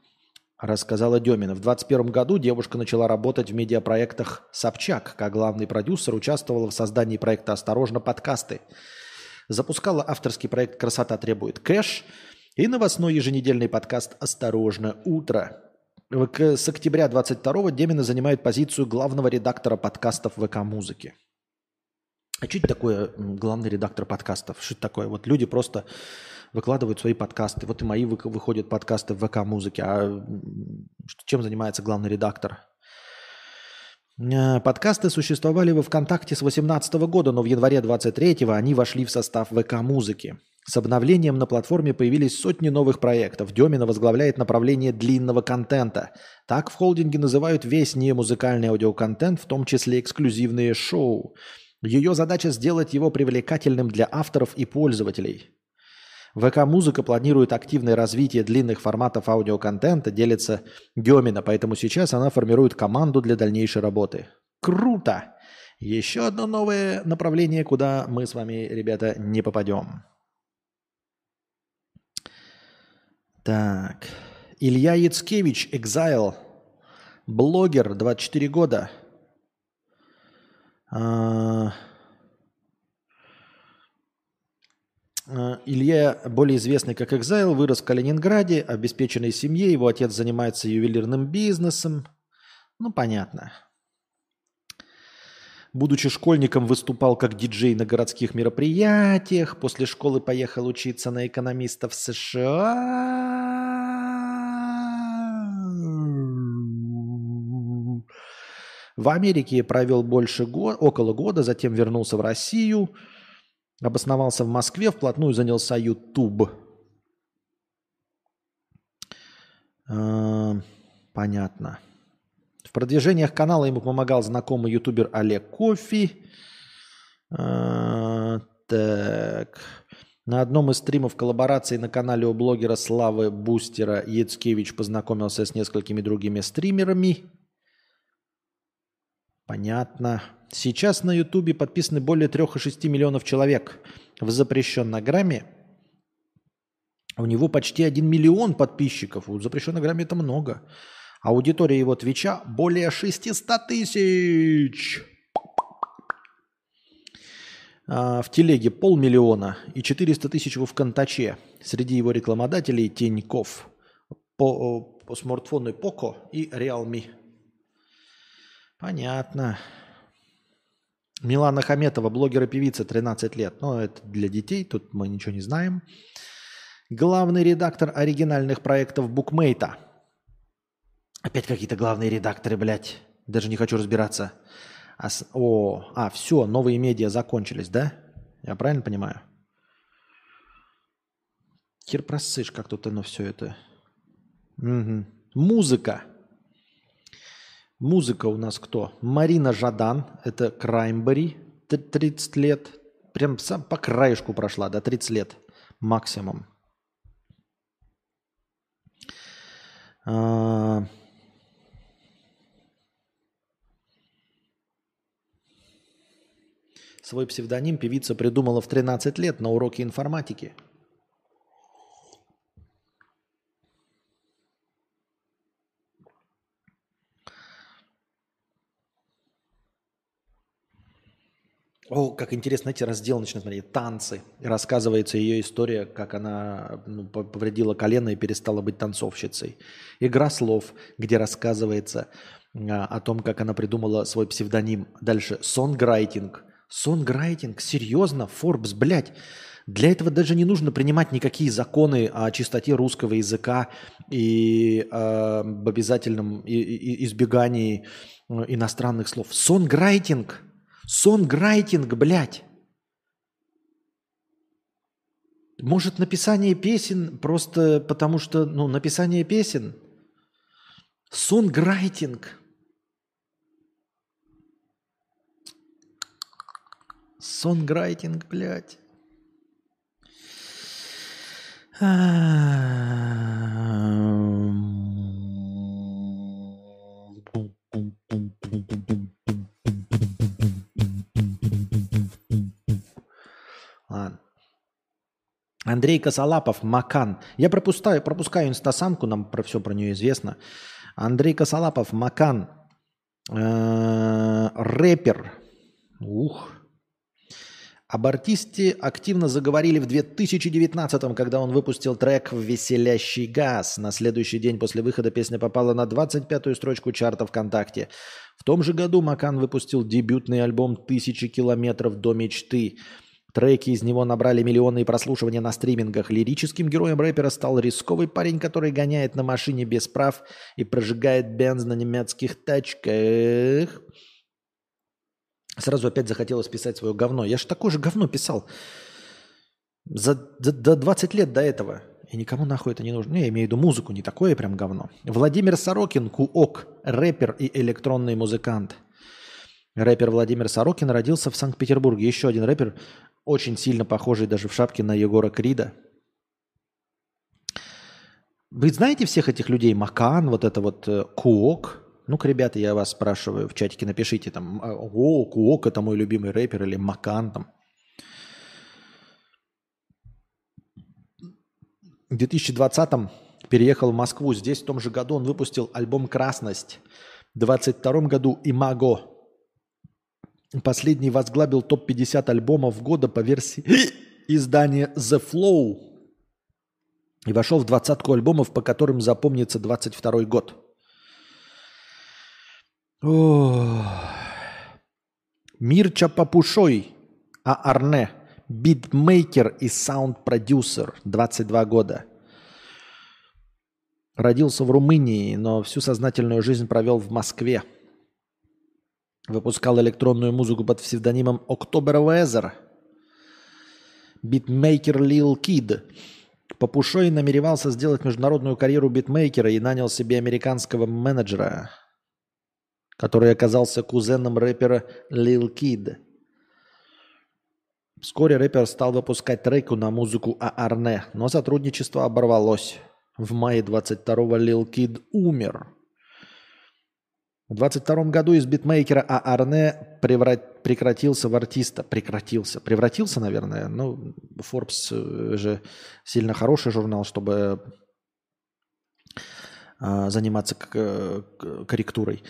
рассказала Демина. В 2021 году девушка начала работать в медиапроектах «Собчак». Как главный продюсер участвовала в создании проекта «Осторожно, подкасты». Запускала авторский проект «Красота требует кэш» и новостной еженедельный подкаст «Осторожно, утро». С октября 22-го Демина занимает позицию главного редактора подкастов ВК-музыки. А что это такое главный редактор подкастов? Что это такое? Вот люди просто выкладывают свои подкасты. Вот и мои выходят подкасты в ВК-музыке. А чем занимается главный редактор? Э, подкасты существовали во ВКонтакте с 2018 года, но в январе 23 они вошли в состав ВК-музыки. С обновлением на платформе появились сотни новых проектов. Демина возглавляет направление длинного контента. Так в холдинге называют весь немузыкальный аудиоконтент, в том числе эксклюзивные шоу. Ее задача сделать его привлекательным для авторов и пользователей. ВК-музыка планирует активное развитие длинных форматов аудиоконтента, делится Демина, поэтому сейчас она формирует команду для дальнейшей работы. Круто! Еще одно новое направление, куда мы с вами, ребята, не попадем. Так. Илья Яцкевич, Exile, блогер, 24 года. А... а Илья, более известный как Exile, вырос в Калининграде, обеспеченной семье. Его отец занимается ювелирным бизнесом. Ну, понятно. Будучи школьником, выступал как диджей на городских мероприятиях. После школы поехал учиться на экономиста в США. В Америке провел больше года, около года, затем вернулся в Россию, обосновался в Москве, вплотную занялся YouTube. А, понятно. В продвижениях канала ему помогал знакомый ютубер Олег Кофи. А, так. На одном из стримов коллаборации на канале у блогера Славы Бустера Яцкевич познакомился с несколькими другими стримерами. Понятно. Сейчас на Ютубе подписаны более 3,6 миллионов человек. В запрещенной грамме у него почти 1 миллион подписчиков. У запрещенной грамме это много. Аудитория его Твича более 600 тысяч. А, в телеге полмиллиона и 400 тысяч в Вконтаче. Среди его рекламодателей Тиньков. По, по смартфону Poco и Realme. Понятно. Милана Хаметова, блогер и певица, 13 лет. Но это для детей, тут мы ничего не знаем. Главный редактор оригинальных проектов Букмейта. Опять какие-то главные редакторы, блядь. Даже не хочу разбираться. А, о, а, все, новые медиа закончились, да? Я правильно понимаю? Хер просышь, как тут оно все это. Угу. Музыка. Музыка у нас кто? Марина Жадан, это Краймбери, 30 лет. Прям сам по краешку прошла, да, 30 лет максимум. А... Свой псевдоним певица придумала в 13 лет на уроке информатики – О, как интересно, эти раздел начинают смотреть. Танцы. И рассказывается ее история, как она ну, повредила колено и перестала быть танцовщицей. Игра слов, где рассказывается а, о том, как она придумала свой псевдоним. Дальше. Сонграйтинг. Сонграйтинг? Серьезно? Форбс, блядь. Для этого даже не нужно принимать никакие законы о чистоте русского языка и э, об обязательном избегании э, иностранных слов. Songwriting – Songwriting, блядь. Может, написание песен просто потому что, ну, написание песен. Songwriting. Songwriting, блядь. Андрей Косолапов, Макан. Я пропускаю, пропускаю инстасамку, нам про все про нее известно. Андрей Косолапов, Макан. Э, рэпер. Ух. Об артисте активно заговорили в 2019-м, когда он выпустил трек «Веселящий газ». На следующий день после выхода песня попала на 25-ю строчку чарта ВКонтакте. В том же году Макан выпустил дебютный альбом «Тысячи километров до мечты». Треки из него набрали миллионные прослушивания на стримингах. Лирическим героем рэпера стал рисковый парень, который гоняет на машине без прав и прожигает бенз на немецких тачках. Сразу опять захотелось писать свое говно. Я же такое же говно писал. За, за, до 20 лет до этого. И никому нахуй это не нужно. Ну, я имею в виду музыку, не такое прям говно. Владимир Сорокин, Куок, рэпер и электронный музыкант. Рэпер Владимир Сорокин родился в Санкт-Петербурге. Еще один рэпер, очень сильно похожий даже в шапке на Егора Крида. Вы знаете всех этих людей? Макан, вот это вот э, Куок, ну-ка, ребята, я вас спрашиваю в чатике, напишите там, «А, о, Куок, это мой любимый рэпер, или Макан там. В 2020-м переехал в Москву. Здесь в том же году он выпустил альбом «Красность». В 22 году «Имаго». Последний возглавил топ-50 альбомов года по версии издания The Flow. И вошел в двадцатку альбомов, по которым запомнится 22 год. Мирча Папушой, а Арне, битмейкер и саунд-продюсер, 22 года. Родился в Румынии, но всю сознательную жизнь провел в Москве. Выпускал электронную музыку под псевдонимом October Weather. Битмейкер Lil Keed. Папушой намеревался сделать международную карьеру битмейкера и нанял себе американского менеджера – который оказался кузеном рэпера Lil Keed. Вскоре рэпер стал выпускать треки на музыку Aarne, но сотрудничество оборвалось. В мае 22-го Lil Kid умер. В 22 году из битмейкера Аарне преврат... прекратился в артиста. Прекратился. Превратился, наверное. Ну, Forbes э, же сильно хороший журнал, чтобы э, заниматься корректурой.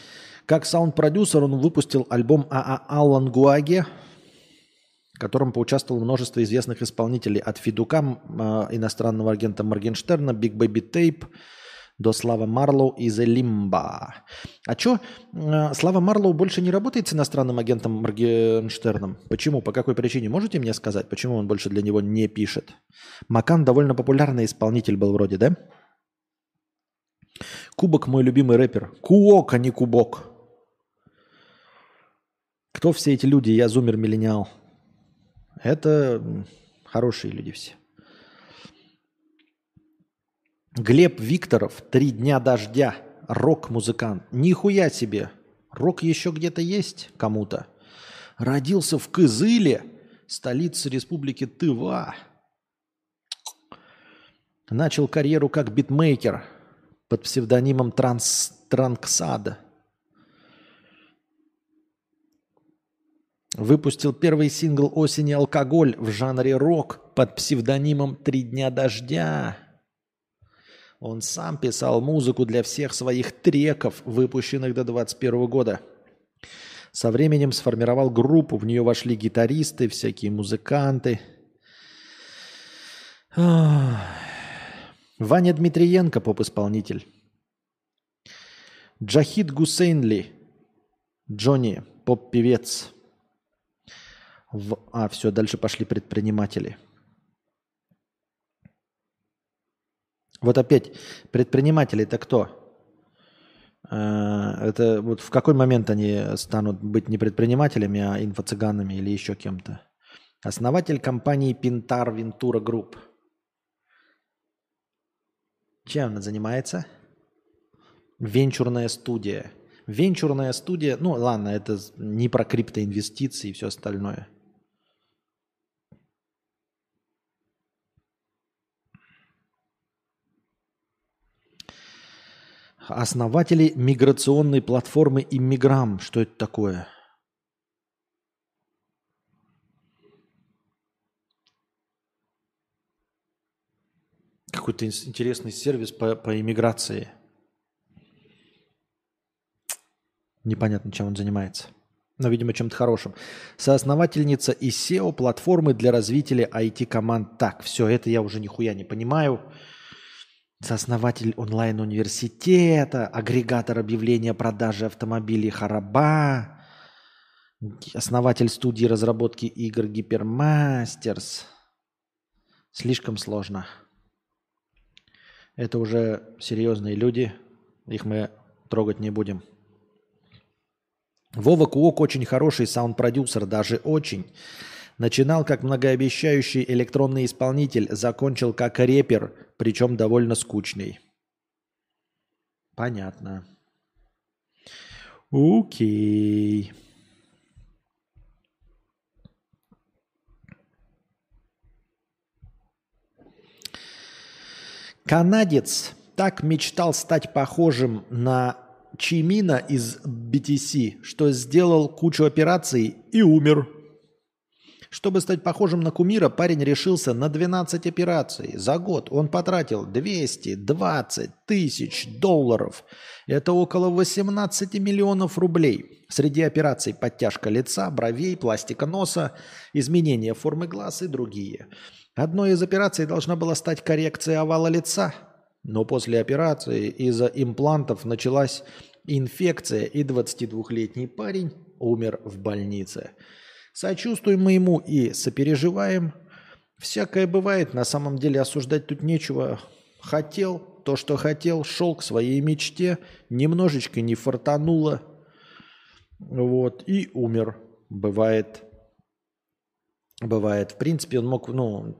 Как саунд-продюсер он выпустил альбом АА Аллан Гуаге, в котором поучаствовало множество известных исполнителей. От Фидука, э, иностранного агента Моргенштерна, Big Baby Tape, до Слава Марлоу и The Limba. А что, э, Слава Марлоу больше не работает с иностранным агентом Моргенштерном? Почему? По какой причине? Можете мне сказать, почему он больше для него не пишет? Макан довольно популярный исполнитель был вроде, да? Кубок мой любимый рэпер. Куок, а не Кубок. Кто все эти люди? Я зумер-миллениал. Это хорошие люди все. Глеб Викторов, «Три дня дождя», рок-музыкант. Нихуя себе. Рок еще где-то есть кому-то. Родился в Кызыле, столице республики Тыва. Начал карьеру как битмейкер под псевдонимом Транс Транксада. Выпустил первый сингл осени «Алкоголь» в жанре рок под псевдонимом «Три дня дождя». Он сам писал музыку для всех своих треков, выпущенных до 2021 года. Со временем сформировал группу, в нее вошли гитаристы, всякие музыканты. Ваня Дмитриенко, поп-исполнитель. Джахид Гусейнли, Джонни, поп-певец. В... А, все, дальше пошли предприниматели. Вот опять, предприниматели это кто? Э, это вот в какой момент они станут быть не предпринимателями, а инфо-цыганами или еще кем-то? Основатель компании Pintar Ventura Group. Чем она занимается? Венчурная студия. Венчурная студия, ну ладно, это не про криптоинвестиции и все остальное. Основатели миграционной платформы Иммиграм. Что это такое? какой-то интересный сервис по, по иммиграции. Непонятно, чем он занимается. Но, видимо, чем-то хорошим. Соосновательница и SEO-платформы для развития IT-команд. Так, все, это я уже нихуя не понимаю. Сооснователь онлайн-университета, агрегатор объявления продажи автомобилей Хараба, основатель студии разработки игр Гипермастерс. Слишком сложно. Это уже серьезные люди. Их мы трогать не будем. Вова Куок очень хороший саунд-продюсер, даже очень. Начинал как многообещающий электронный исполнитель, закончил как репер, причем довольно скучный. Понятно. Окей. Канадец так мечтал стать похожим на Чимина из BTC, что сделал кучу операций и умер. Чтобы стать похожим на кумира, парень решился на 12 операций. За год он потратил 220 тысяч долларов. Это около 18 миллионов рублей. Среди операций подтяжка лица, бровей, пластика носа, изменение формы глаз и другие. Одной из операций должна была стать коррекция овала лица, но после операции из-за имплантов началась инфекция, и 22-летний парень умер в больнице. Сочувствуем мы ему и сопереживаем. Всякое бывает, на самом деле осуждать тут нечего. Хотел то, что хотел, шел к своей мечте, немножечко не фартануло, вот, и умер. Бывает, бывает. В принципе, он мог, ну,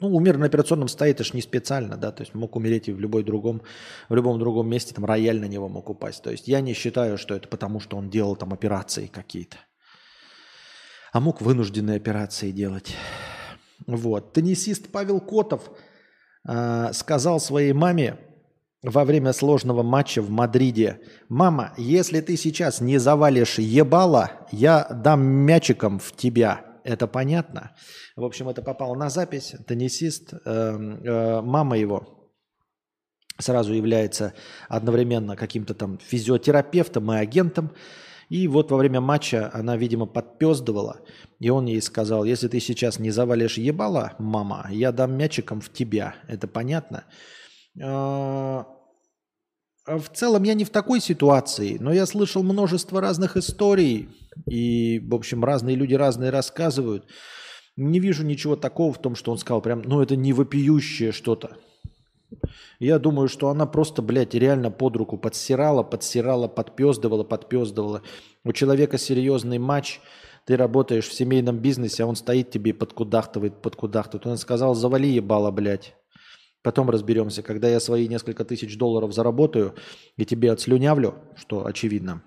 ну, умер на операционном столе, это ж не специально, да, то есть мог умереть и в любой другом, в любом другом месте, там рояль на него мог упасть. То есть я не считаю, что это потому, что он делал там операции какие-то. А мог вынужденные операции делать. Вот. Теннисист Павел Котов э, сказал своей маме во время сложного матча в Мадриде, «Мама, если ты сейчас не завалишь ебало, я дам мячиком в тебя». Это понятно? В общем, это попало на запись. Теннисист, э, э, мама его сразу является одновременно каким-то там физиотерапевтом и агентом. И вот во время матча она, видимо, подпездывала, и он ей сказал, если ты сейчас не завалишь ебала, мама, я дам мячиком в тебя. Это понятно? Э, в целом я не в такой ситуации, но я слышал множество разных историй, и, в общем, разные люди разные рассказывают. Не вижу ничего такого в том, что он сказал, прям, ну это не вопиющее что-то. Я думаю, что она просто, блядь, реально под руку подсирала, подсирала, подпездывала, подпездывала. У человека серьезный матч, ты работаешь в семейном бизнесе, а он стоит тебе и подкудахтывает, подкудахтывает. Он сказал, завали ебало, блядь. Потом разберемся, когда я свои несколько тысяч долларов заработаю и тебе отслюнявлю, что очевидно,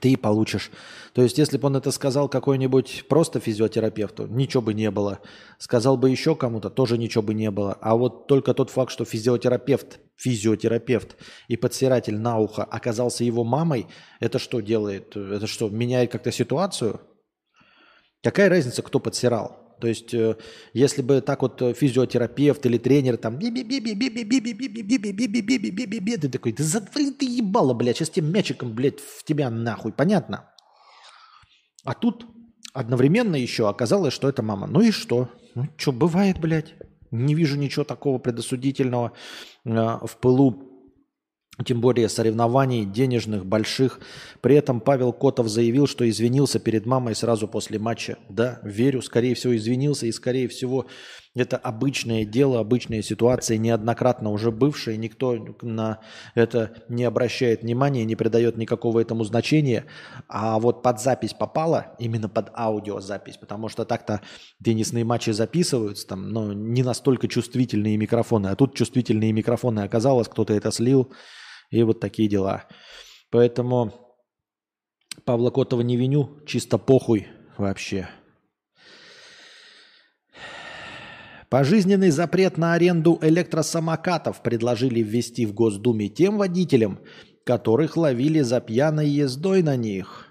ты получишь. То есть, если бы он это сказал какой-нибудь просто физиотерапевту, ничего бы не было. Сказал бы еще кому-то, тоже ничего бы не было. А вот только тот факт, что физиотерапевт, физиотерапевт и подсиратель на ухо оказался его мамой, это что делает? Это что, меняет как-то ситуацию? Какая разница, кто подсирал? То есть, если бы так вот физиотерапевт или тренер там ты такой, да затвори ты ебало, блядь, сейчас тем мячиком, блядь, в тебя нахуй, понятно? А тут одновременно еще оказалось, что это мама. Ну и что? Ну что, бывает, блядь. Не вижу ничего такого предосудительного в пылу тем более соревнований денежных, больших. При этом Павел Котов заявил, что извинился перед мамой сразу после матча. Да, верю, скорее всего извинился, и скорее всего это обычное дело, обычная ситуация, неоднократно уже бывшая, никто на это не обращает внимания, не придает никакого этому значения. А вот под запись попала, именно под аудиозапись, потому что так-то теннисные матчи записываются, там, но не настолько чувствительные микрофоны, а тут чувствительные микрофоны оказалось, кто-то это слил, и вот такие дела. Поэтому Павла Котова не виню, чисто похуй вообще. Пожизненный запрет на аренду электросамокатов предложили ввести в Госдуме тем водителям, которых ловили за пьяной ездой на них.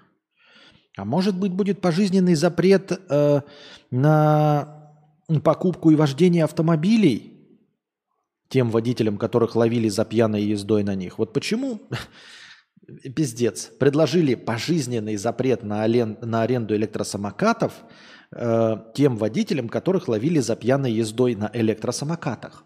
А может быть будет пожизненный запрет э, на покупку и вождение автомобилей? Тем водителям, которых ловили за пьяной ездой на них. Вот почему, пиздец, предложили пожизненный запрет на, ален, на аренду электросамокатов э, тем водителям, которых ловили за пьяной ездой на электросамокатах.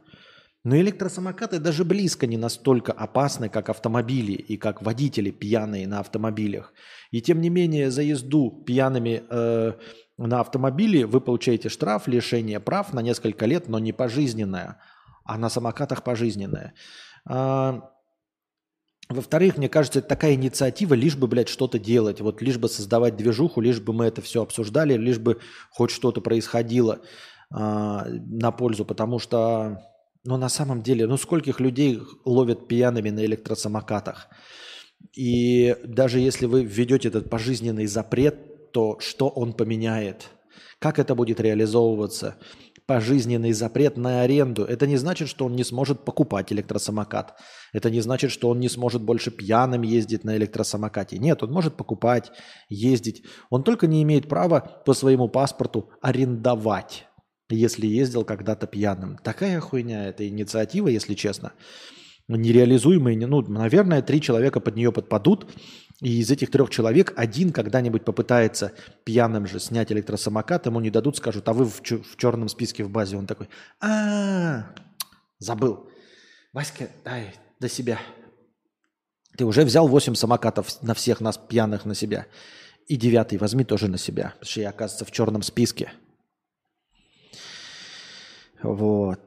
Но электросамокаты даже близко не настолько опасны, как автомобили и как водители пьяные на автомобилях. И тем не менее за езду пьяными э, на автомобиле вы получаете штраф, лишение прав на несколько лет, но не пожизненное а на самокатах пожизненное. А, во-вторых, мне кажется, это такая инициатива, лишь бы, блядь, что-то делать, вот лишь бы создавать движуху, лишь бы мы это все обсуждали, лишь бы хоть что-то происходило а, на пользу, потому что, ну, на самом деле, ну, скольких людей ловят пьяными на электросамокатах? И даже если вы введете этот пожизненный запрет, то что он поменяет? Как это будет реализовываться? Пожизненный запрет на аренду. Это не значит, что он не сможет покупать электросамокат. Это не значит, что он не сможет больше пьяным ездить на электросамокате. Нет, он может покупать, ездить. Он только не имеет права по своему паспорту арендовать, если ездил когда-то пьяным. Такая хуйня, это инициатива, если честно нереализуемые, ну, наверное, три человека под нее подпадут, и из этих трех человек один когда-нибудь попытается пьяным же снять электросамокат, ему не дадут, скажут, а вы в, в черном списке в базе. Он такой, а, забыл. Васька, дай до себя. Ты уже взял 8 самокатов на всех нас пьяных на себя. И девятый возьми тоже на себя, потому что я, оказывается, в черном списке. Вот.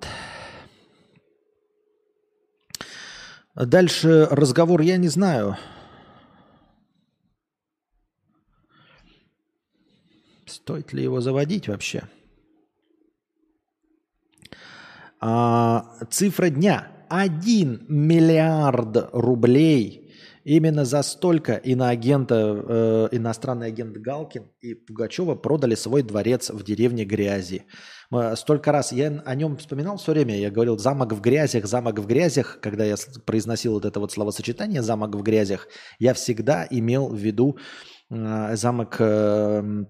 Дальше разговор я не знаю. Стоит ли его заводить вообще? А, цифра дня. 1 миллиард рублей. Именно за столько иноагента, э, иностранный агент Галкин и Пугачева продали свой дворец в деревне Грязи. Столько раз я о нем вспоминал все время. Я говорил замок в грязях, замок в грязях. Когда я произносил вот это вот словосочетание замок в грязях, я всегда имел в виду э, замок э,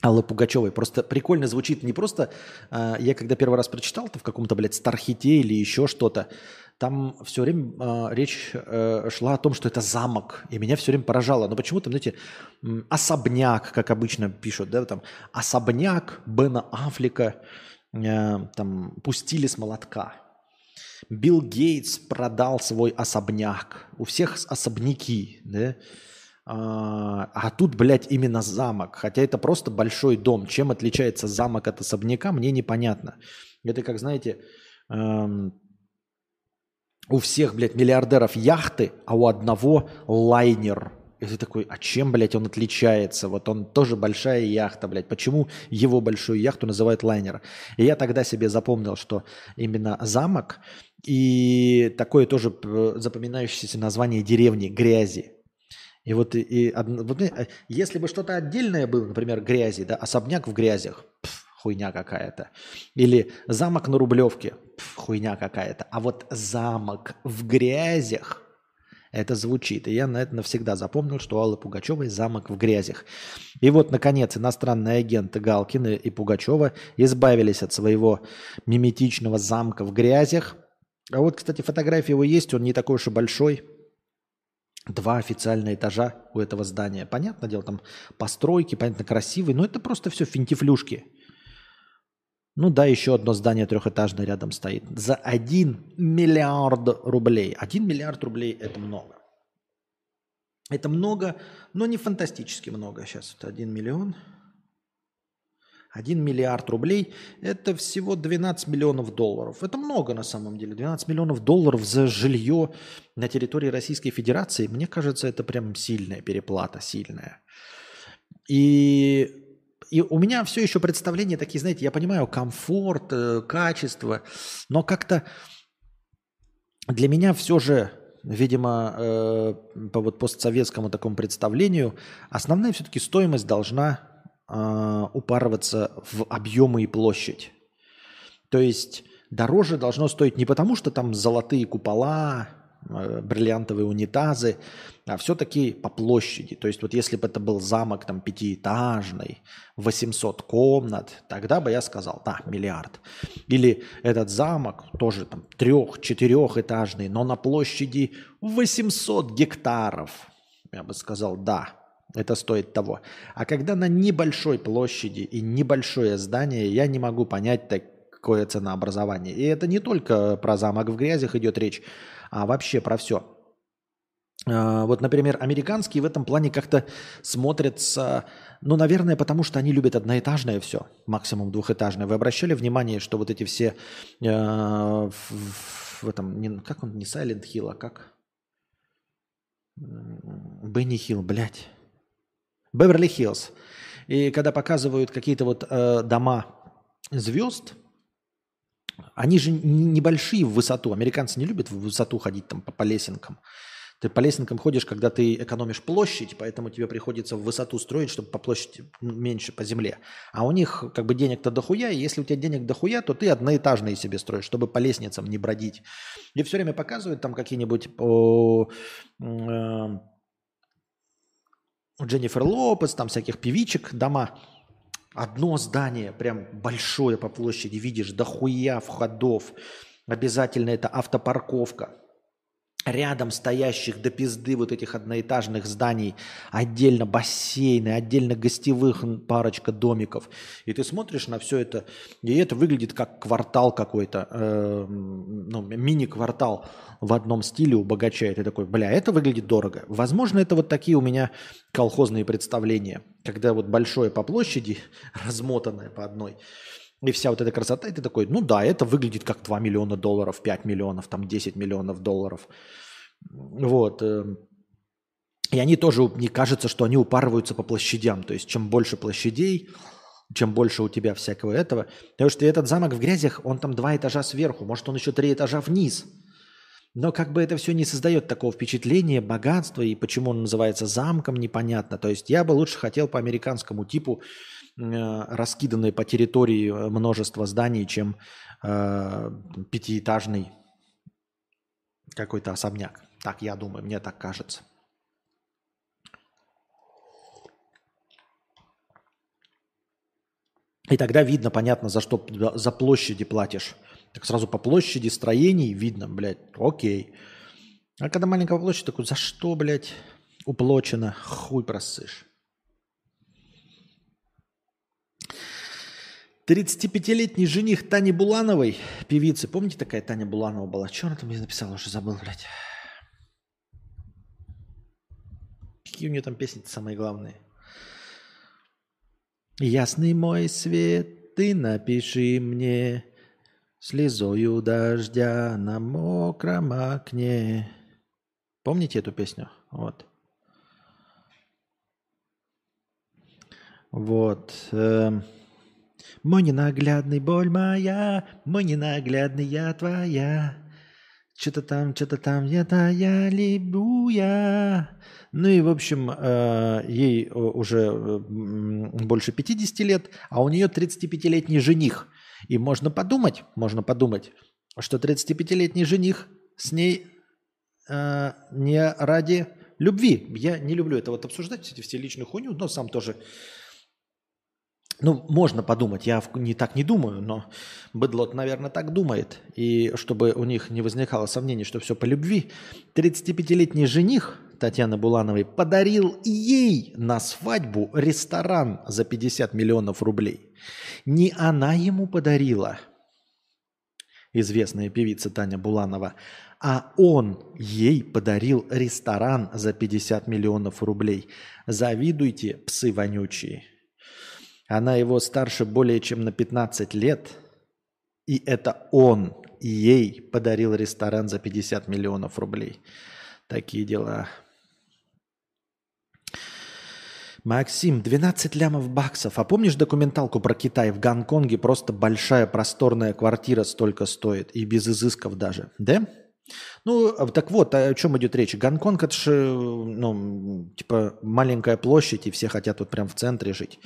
Аллы Пугачевой. Просто прикольно звучит не просто... Э, я когда первый раз прочитал это в каком-то, блядь, Стархите или еще что-то, там все время э, речь э, шла о том, что это замок. И меня все время поражало. Но почему-то, знаете, особняк, как обычно пишут, да, там, особняк Бена Аффлека э, там, пустили с молотка. Билл Гейтс продал свой особняк. У всех особняки, да, а, а тут, блядь, именно замок. Хотя это просто большой дом. Чем отличается замок от особняка, мне непонятно. Это как, знаете, эм, у всех, блядь, миллиардеров яхты, а у одного лайнер. И ты такой, а чем, блядь, он отличается? Вот он тоже большая яхта, блядь. Почему его большую яхту называют лайнер? И я тогда себе запомнил, что именно замок и такое тоже запоминающееся название деревни грязи. И вот, и, и вот, если бы что-то отдельное было, например, грязи, да, особняк в грязях, пф, хуйня какая-то. Или замок на Рублевке, пф, хуйня какая-то. А вот замок в грязях, это звучит. И я на это навсегда запомнил, что у Аллы Пугачевой замок в грязях. И вот, наконец, иностранные агенты Галкины и Пугачева избавились от своего миметичного замка в грязях. А вот, кстати, фотография его есть, он не такой уж и большой. Два официальных этажа у этого здания. Понятное дело, там постройки, понятно, красивые, но это просто все финтифлюшки. Ну да, еще одно здание трехэтажное рядом стоит. За 1 миллиард рублей. 1 миллиард рублей – это много. Это много, но не фантастически много. Сейчас вот 1 миллион. 1 миллиард рублей – это всего 12 миллионов долларов. Это много на самом деле. 12 миллионов долларов за жилье на территории Российской Федерации. Мне кажется, это прям сильная переплата, сильная. И и у меня все еще представления такие, знаете, я понимаю, комфорт, э, качество, но как-то для меня все же, видимо, э, по вот постсоветскому такому представлению, основная все-таки стоимость должна э, упарываться в объемы и площадь. То есть дороже должно стоить не потому, что там золотые купола, э, бриллиантовые унитазы, а все-таки по площади. То есть вот если бы это был замок там пятиэтажный, 800 комнат, тогда бы я сказал, да, миллиард. Или этот замок тоже там трех-четырехэтажный, но на площади 800 гектаров. Я бы сказал, да, это стоит того. А когда на небольшой площади и небольшое здание, я не могу понять такое ценообразование. И это не только про замок в грязях идет речь, а вообще про все. А, вот, например, американские в этом плане как-то смотрятся, ну, наверное, потому что они любят одноэтажное все, максимум двухэтажное. Вы обращали внимание, что вот эти все э, в, в этом, не, как он, не Silent Hill, а как? Бенни Хилл, блядь. Беверли Хиллз. И когда показывают какие-то вот э, дома звезд, они же небольшие в высоту. Американцы не любят в высоту ходить там по, по лесенкам. Ты по лесенкам ходишь, когда ты экономишь площадь, поэтому тебе приходится в высоту строить, чтобы по площади меньше по земле. А у них как бы денег-то дохуя, и если у тебя денег дохуя, то ты одноэтажные себе строишь, чтобы по лестницам не бродить. И все время показывают там какие-нибудь э, Дженнифер Лопес, там всяких певичек, дома. Одно здание, прям большое по площади, видишь, дохуя входов. Обязательно это автопарковка рядом стоящих до пизды вот этих одноэтажных зданий, отдельно бассейны, отдельно гостевых парочка домиков. И ты смотришь на все это, и это выглядит как квартал какой-то, э, ну, мини-квартал в одном стиле у богача. И ты такой, бля, это выглядит дорого. Возможно, это вот такие у меня колхозные представления, когда вот большое по площади, размотанное по одной, и вся вот эта красота, и ты такой, ну да, это выглядит как 2 миллиона долларов, 5 миллионов, там 10 миллионов долларов. Вот. Эм. И они тоже, мне кажется, что они упарываются по площадям. То есть чем больше площадей, чем больше у тебя всякого этого. Потому что этот замок в грязях, он там два этажа сверху, может он еще три этажа вниз. Но как бы это все не создает такого впечатления, богатства, и почему он называется замком, непонятно. То есть я бы лучше хотел по американскому типу Э, раскиданные по территории э, множество зданий, чем э, пятиэтажный какой-то особняк. Так я думаю, мне так кажется. И тогда видно, понятно, за что за площади платишь. Так сразу по площади строений видно, блядь, окей. А когда маленькая площадь, такой, за что, блядь, уплочено, хуй просышь. 35-летний жених Тани Булановой, певицы. Помните, такая Таня Буланова была? Что она там мне написала? Уже забыл, блядь. Какие у нее там песни самые главные? Ясный мой свет, ты напиши мне слезою дождя на мокром окне. Помните эту песню? Вот. Вот. Эм. Мой ненаглядный боль моя, мой ненаглядный я твоя. Что-то там, что-то там, я-то я люблю я. Ну и, в общем, э, ей э, уже больше 50 лет, а у нее 35-летний жених. И можно подумать, можно подумать, что 35-летний жених с ней э, не ради любви. Я не люблю это вот обсуждать, эти все личную хуйню, но сам тоже ну, можно подумать, я не так не думаю, но быдлот, наверное, так думает. И чтобы у них не возникало сомнений, что все по любви, 35-летний жених Татьяны Булановой подарил ей на свадьбу ресторан за 50 миллионов рублей. Не она ему подарила, известная певица Таня Буланова, а он ей подарил ресторан за 50 миллионов рублей. Завидуйте, псы вонючие. Она его старше более чем на 15 лет, и это он ей подарил ресторан за 50 миллионов рублей. Такие дела. Максим, 12 лямов баксов. А помнишь документалку про Китай? В Гонконге просто большая просторная квартира столько стоит. И без изысков даже. Да? Ну, так вот, о чем идет речь? Гонконг это же, ну, типа маленькая площадь, и все хотят вот прям в центре жить.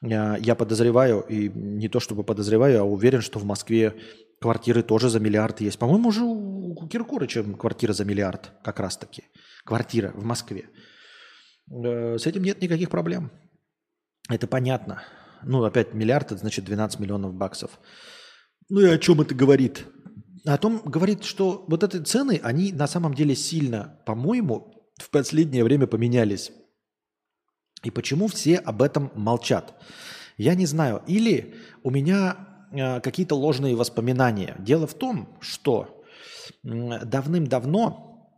Я подозреваю, и не то чтобы подозреваю, а уверен, что в Москве квартиры тоже за миллиард есть. По-моему, уже у Киркорыча квартира за миллиард, как раз таки. Квартира в Москве. Э, с этим нет никаких проблем. Это понятно. Ну, опять миллиард, это значит 12 миллионов баксов. Ну и о чем это говорит? О том говорит, что вот эти цены, они на самом деле сильно, по-моему, в последнее время поменялись. И почему все об этом молчат? Я не знаю. Или у меня э, какие-то ложные воспоминания. Дело в том, что давным-давно,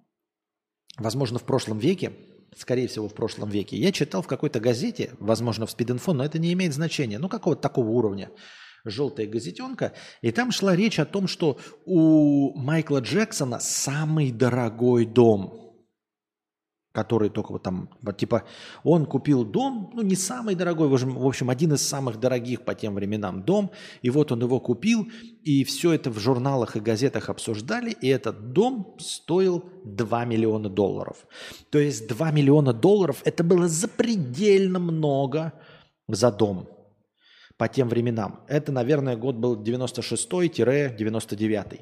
возможно, в прошлом веке, скорее всего, в прошлом веке, я читал в какой-то газете, возможно, в спидинфо, но это не имеет значения, ну, какого-то такого уровня, желтая газетенка, и там шла речь о том, что у Майкла Джексона самый дорогой дом – который только вот там, вот типа, он купил дом, ну не самый дорогой, в общем, один из самых дорогих по тем временам дом, и вот он его купил, и все это в журналах и газетах обсуждали, и этот дом стоил 2 миллиона долларов. То есть 2 миллиона долларов это было запредельно много за дом по тем временам. Это, наверное, год был 96-99.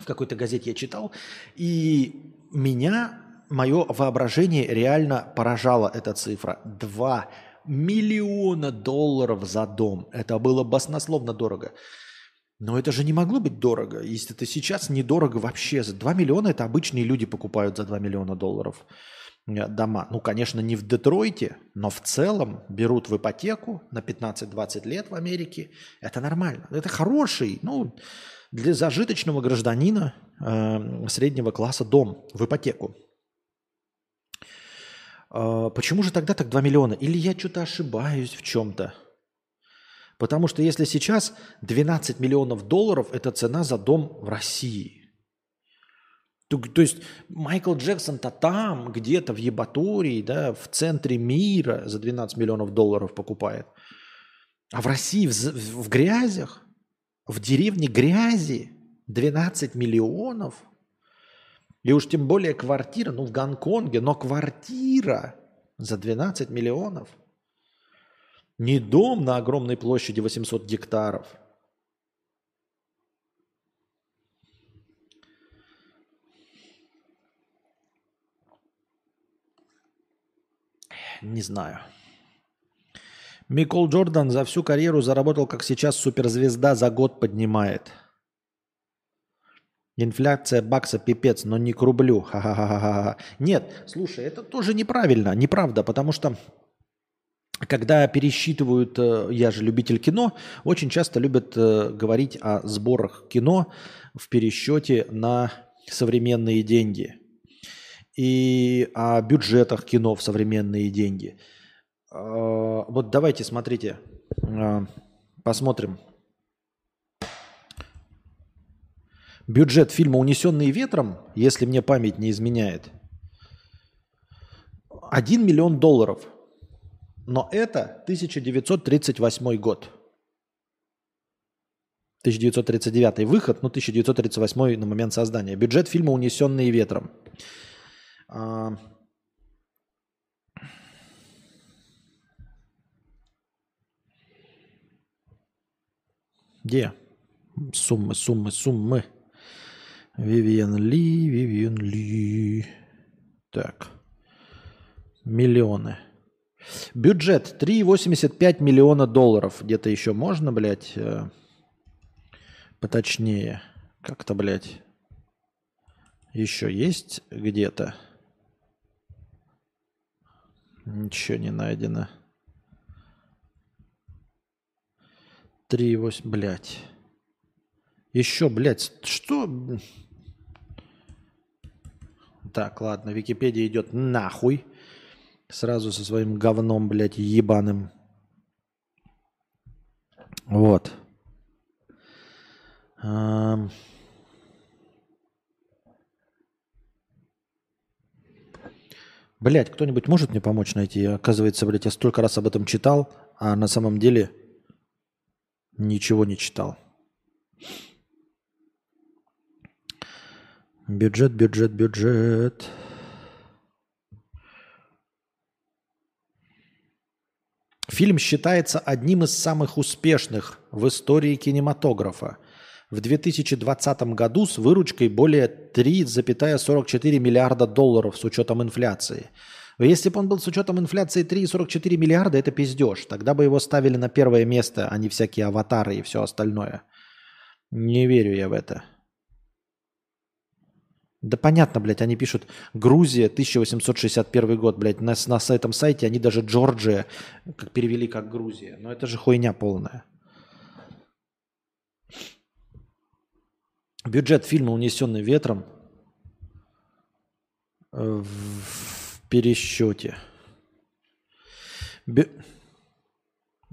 В какой-то газете я читал, и меня мое воображение реально поражала эта цифра. 2 миллиона долларов за дом. Это было баснословно дорого. Но это же не могло быть дорого. Если это сейчас недорого вообще. За 2 миллиона это обычные люди покупают за 2 миллиона долларов э, дома. Ну, конечно, не в Детройте, но в целом берут в ипотеку на 15-20 лет в Америке. Это нормально. Это хороший, ну, для зажиточного гражданина э, среднего класса дом в ипотеку. А, почему же тогда так 2 миллиона? Или я что-то ошибаюсь в чем-то? Потому что если сейчас 12 миллионов долларов – это цена за дом в России. То, то есть Майкл Джексон-то там, где-то в Ебатории, да, в центре мира за 12 миллионов долларов покупает. А в России в, в, в грязях, в деревне грязи 12 миллионов – и уж тем более квартира, ну в Гонконге, но квартира за 12 миллионов. Не дом на огромной площади 800 гектаров. Не знаю. Микол Джордан за всю карьеру заработал, как сейчас суперзвезда за год поднимает – Инфляция бакса пипец, но не к рублю. Ха-ха-ха-ха. Нет, слушай, это тоже неправильно, неправда, потому что когда пересчитывают, э, я же любитель кино, очень часто любят э, говорить о сборах кино в пересчете на современные деньги и о бюджетах кино в современные деньги. Э, вот давайте, смотрите, посмотрим Бюджет фильма «Унесенные ветром», если мне память не изменяет, 1 миллион долларов. Но это 1938 год. 1939 выход, ну 1938 на момент создания. Бюджет фильма «Унесенные ветром». А... Где? Суммы, суммы, суммы. Вивиан Ли, Вивиан Ли. Так. Миллионы. Бюджет 3,85 миллиона долларов. Где-то еще можно, блядь, э, поточнее. Как-то, блядь, еще есть где-то? Ничего не найдено. 3,8, блядь. Еще, блядь, что? Так, ладно, Википедия идет нахуй. Сразу со своим говном, блядь, ебаным. Вот. Блять, кто-нибудь может мне помочь найти? Оказывается, блядь, я столько раз об этом читал, а на самом деле ничего не читал. Бюджет, бюджет, бюджет. Фильм считается одним из самых успешных в истории кинематографа. в 2020 году с выручкой более 3,44 миллиарда долларов с учетом инфляции. Если бы он был с учетом инфляции 3,44 миллиарда, это пиздеж. Тогда бы его ставили на первое место, а не всякие аватары и все остальное. Не верю я в это. Да понятно, блядь, они пишут Грузия, 1861 год, блядь, на, на этом сайте они даже Джорджия как перевели как Грузия. Но это же хуйня полная. Бюджет фильма «Унесенный ветром» в пересчете. Бю...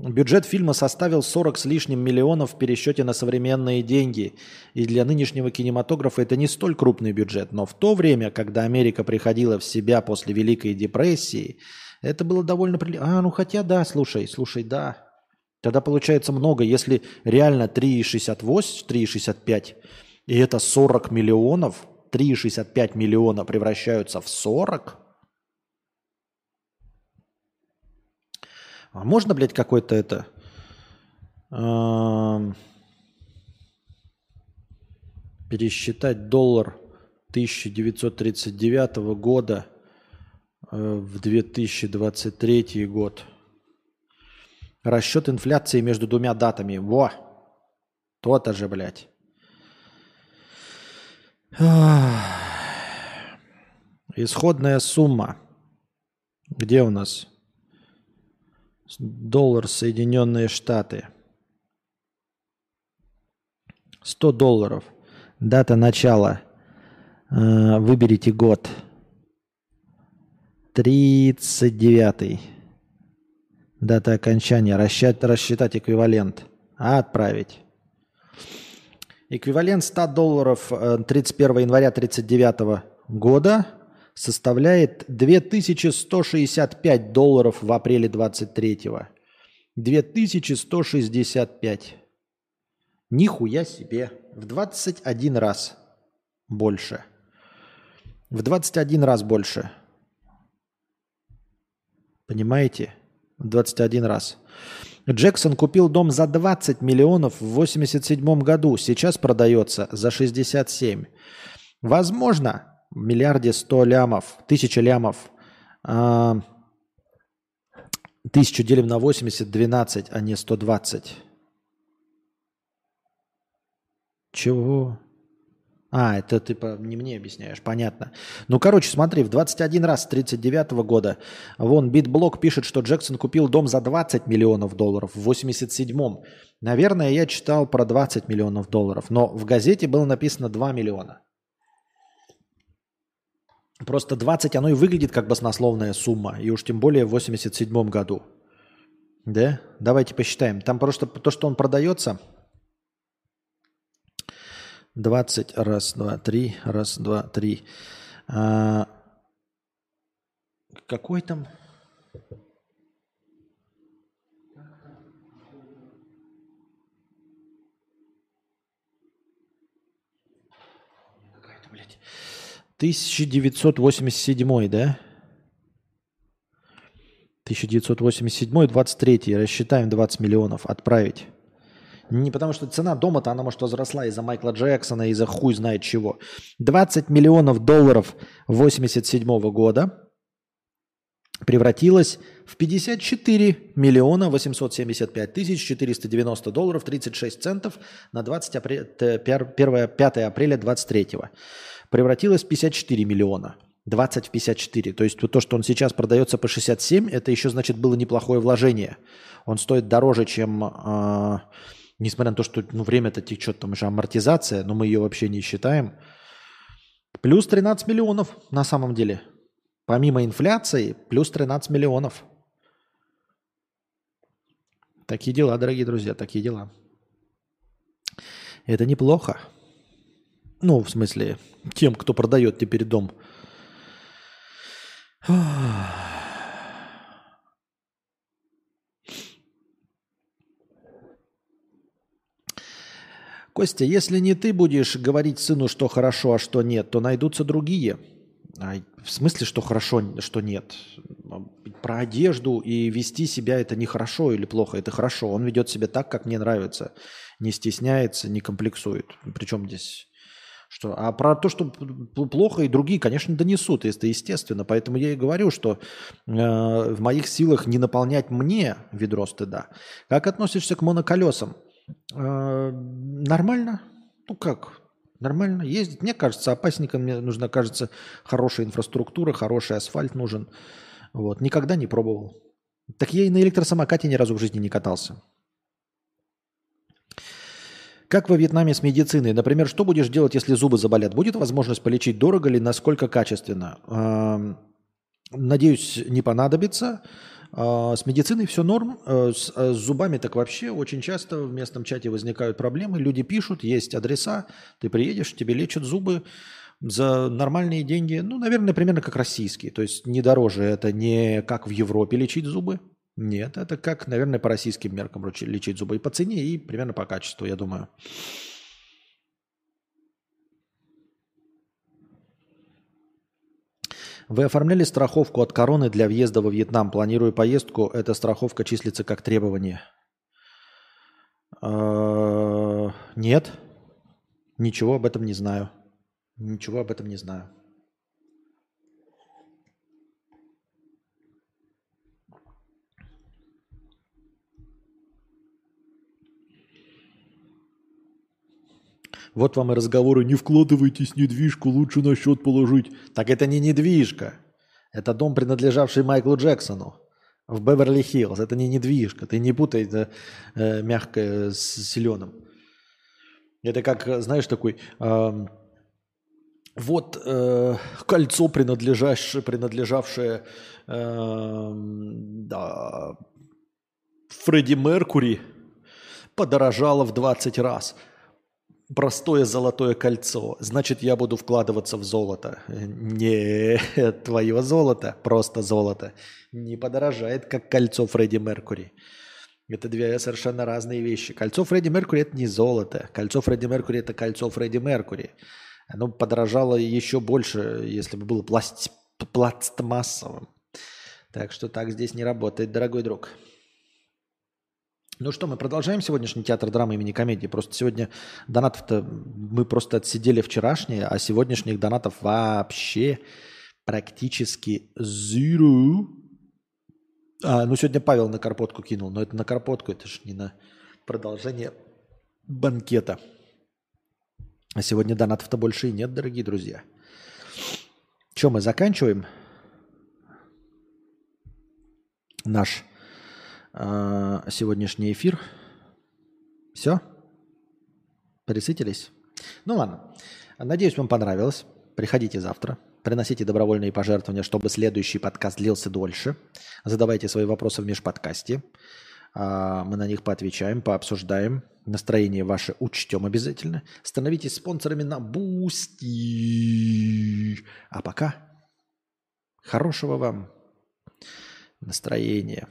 Бюджет фильма составил 40 с лишним миллионов в пересчете на современные деньги. И для нынешнего кинематографа это не столь крупный бюджет. Но в то время, когда Америка приходила в себя после Великой депрессии, это было довольно... А, ну хотя да, слушай, слушай, да. Тогда получается много. Если реально 3,68, 3,65, и это 40 миллионов, 3,65 миллиона превращаются в 40, А можно, блядь, какой-то это... Пересчитать доллар 1939 года э, в 2023 год. Расчет инфляции между двумя датами. Во! То-то же, блядь. Исходная сумма. Где у нас? Доллар Соединенные Штаты. 100 долларов. Дата начала. Э, выберите год. 39. Дата окончания. Рассчитать, рассчитать эквивалент. А отправить. Эквивалент 100 долларов 31 э, января 1939 года – составляет 2165 долларов в апреле 23-го. 2165. Нихуя себе. В 21 раз больше. В 21 раз больше. Понимаете? В 21 раз. Джексон купил дом за 20 миллионов в 87 году. Сейчас продается за 67. Возможно, миллиарде 100 лямов, тысяча лямов, а, тысячу делим на 80, 12, а не 120. Чего? А, это ты по, не мне объясняешь, понятно. Ну, короче, смотри, в 21 раз с 39 -го года вон Битблок пишет, что Джексон купил дом за 20 миллионов долларов в 87-м. Наверное, я читал про 20 миллионов долларов, но в газете было написано 2 миллиона. Просто 20, оно и выглядит как баснословная сумма. И уж тем более в 87 году. Да? Давайте посчитаем. Там просто то, что он продается. 20, раз, два, три, раз, два, три. А, какой там? 1987, да? 1987, 23, рассчитаем 20 миллионов, отправить. Не потому что цена дома-то, она, может, возросла из-за Майкла Джексона, из-за хуй знает чего. 20 миллионов долларов 87 года превратилась в 54 миллиона 875 тысяч 490 долларов 36 центов на 20 апрель, 1, 5 апреля 23 превратилось в 54 миллиона. 20 в 54. То есть то, что он сейчас продается по 67, это еще, значит, было неплохое вложение. Он стоит дороже, чем, э, несмотря на то, что ну, время-то течет, там же амортизация, но мы ее вообще не считаем. Плюс 13 миллионов на самом деле. Помимо инфляции, плюс 13 миллионов. Такие дела, дорогие друзья, такие дела. Это неплохо. Ну, в смысле, тем, кто продает теперь дом. Костя, если не ты будешь говорить сыну, что хорошо, а что нет, то найдутся другие. А, в смысле, что хорошо, что нет? Про одежду и вести себя это не хорошо или плохо, это хорошо. Он ведет себя так, как мне нравится. Не стесняется, не комплексует. Причем здесь что? А про то, что плохо, и другие, конечно, донесут, это естественно. Поэтому я и говорю, что э, в моих силах не наполнять мне ведро стыда. Как относишься к моноколесам? Э, нормально. Ну как? Нормально ездить. Мне кажется, опасникам мне нужна, кажется, хорошая инфраструктура, хороший асфальт нужен. Вот. Никогда не пробовал. Так я и на электросамокате ни разу в жизни не катался. Как во Вьетнаме с медициной? Например, что будешь делать, если зубы заболят? Будет возможность полечить дорого ли, насколько качественно? Надеюсь, не понадобится. А, с медициной все норм. Э, э, с зубами так вообще очень часто в местном чате возникают проблемы. Люди пишут, есть адреса, ты приедешь, тебе лечат зубы за нормальные деньги. Ну, наверное, примерно как российские. То есть не дороже. Это не как в Европе лечить зубы. Нет, это как, наверное, по российским меркам лечить зубы. И по цене, и примерно по качеству, я думаю. Вы оформляли страховку от короны для въезда во Вьетнам. Планирую поездку. Эта страховка числится как требование. А, нет. Ничего об этом не знаю. Ничего об этом не знаю. Вот вам и разговоры, не вкладывайтесь в недвижку, лучше на счет положить. Так это не недвижка. Это дом, принадлежавший Майклу Джексону в Беверли-Хиллз. Это не недвижка. Ты не путай это э, мягкое с зеленым. Это как, знаешь, такой... Э, вот э, кольцо, принадлежавшее, принадлежавшее э, да, Фредди Меркури, подорожало в 20 раз – простое золотое кольцо, значит, я буду вкладываться в золото. Не твое золото, просто золото, не подорожает, как кольцо Фредди Меркури. Это две совершенно разные вещи. Кольцо Фредди Меркури – это не золото. Кольцо Фредди Меркури – это кольцо Фредди Меркури. Оно подорожало еще больше, если бы было пласт... пластмассовым. Так что так здесь не работает, дорогой друг. Ну что, мы продолжаем сегодняшний театр драмы имени комедии. Просто сегодня донатов-то мы просто отсидели вчерашние, а сегодняшних донатов вообще практически zero. А, ну сегодня Павел на карпотку кинул, но это на карпотку, это же не на продолжение банкета. А сегодня донатов-то больше и нет, дорогие друзья. Чем мы заканчиваем наш э, сегодняшний эфир. Все? Присытились? Ну ладно. Надеюсь, вам понравилось. Приходите завтра. Приносите добровольные пожертвования, чтобы следующий подкаст длился дольше. Задавайте свои вопросы в межподкасте. А, мы на них поотвечаем, пообсуждаем. Настроение ваше учтем обязательно. Становитесь спонсорами на Boosty. А пока хорошего вам настроения.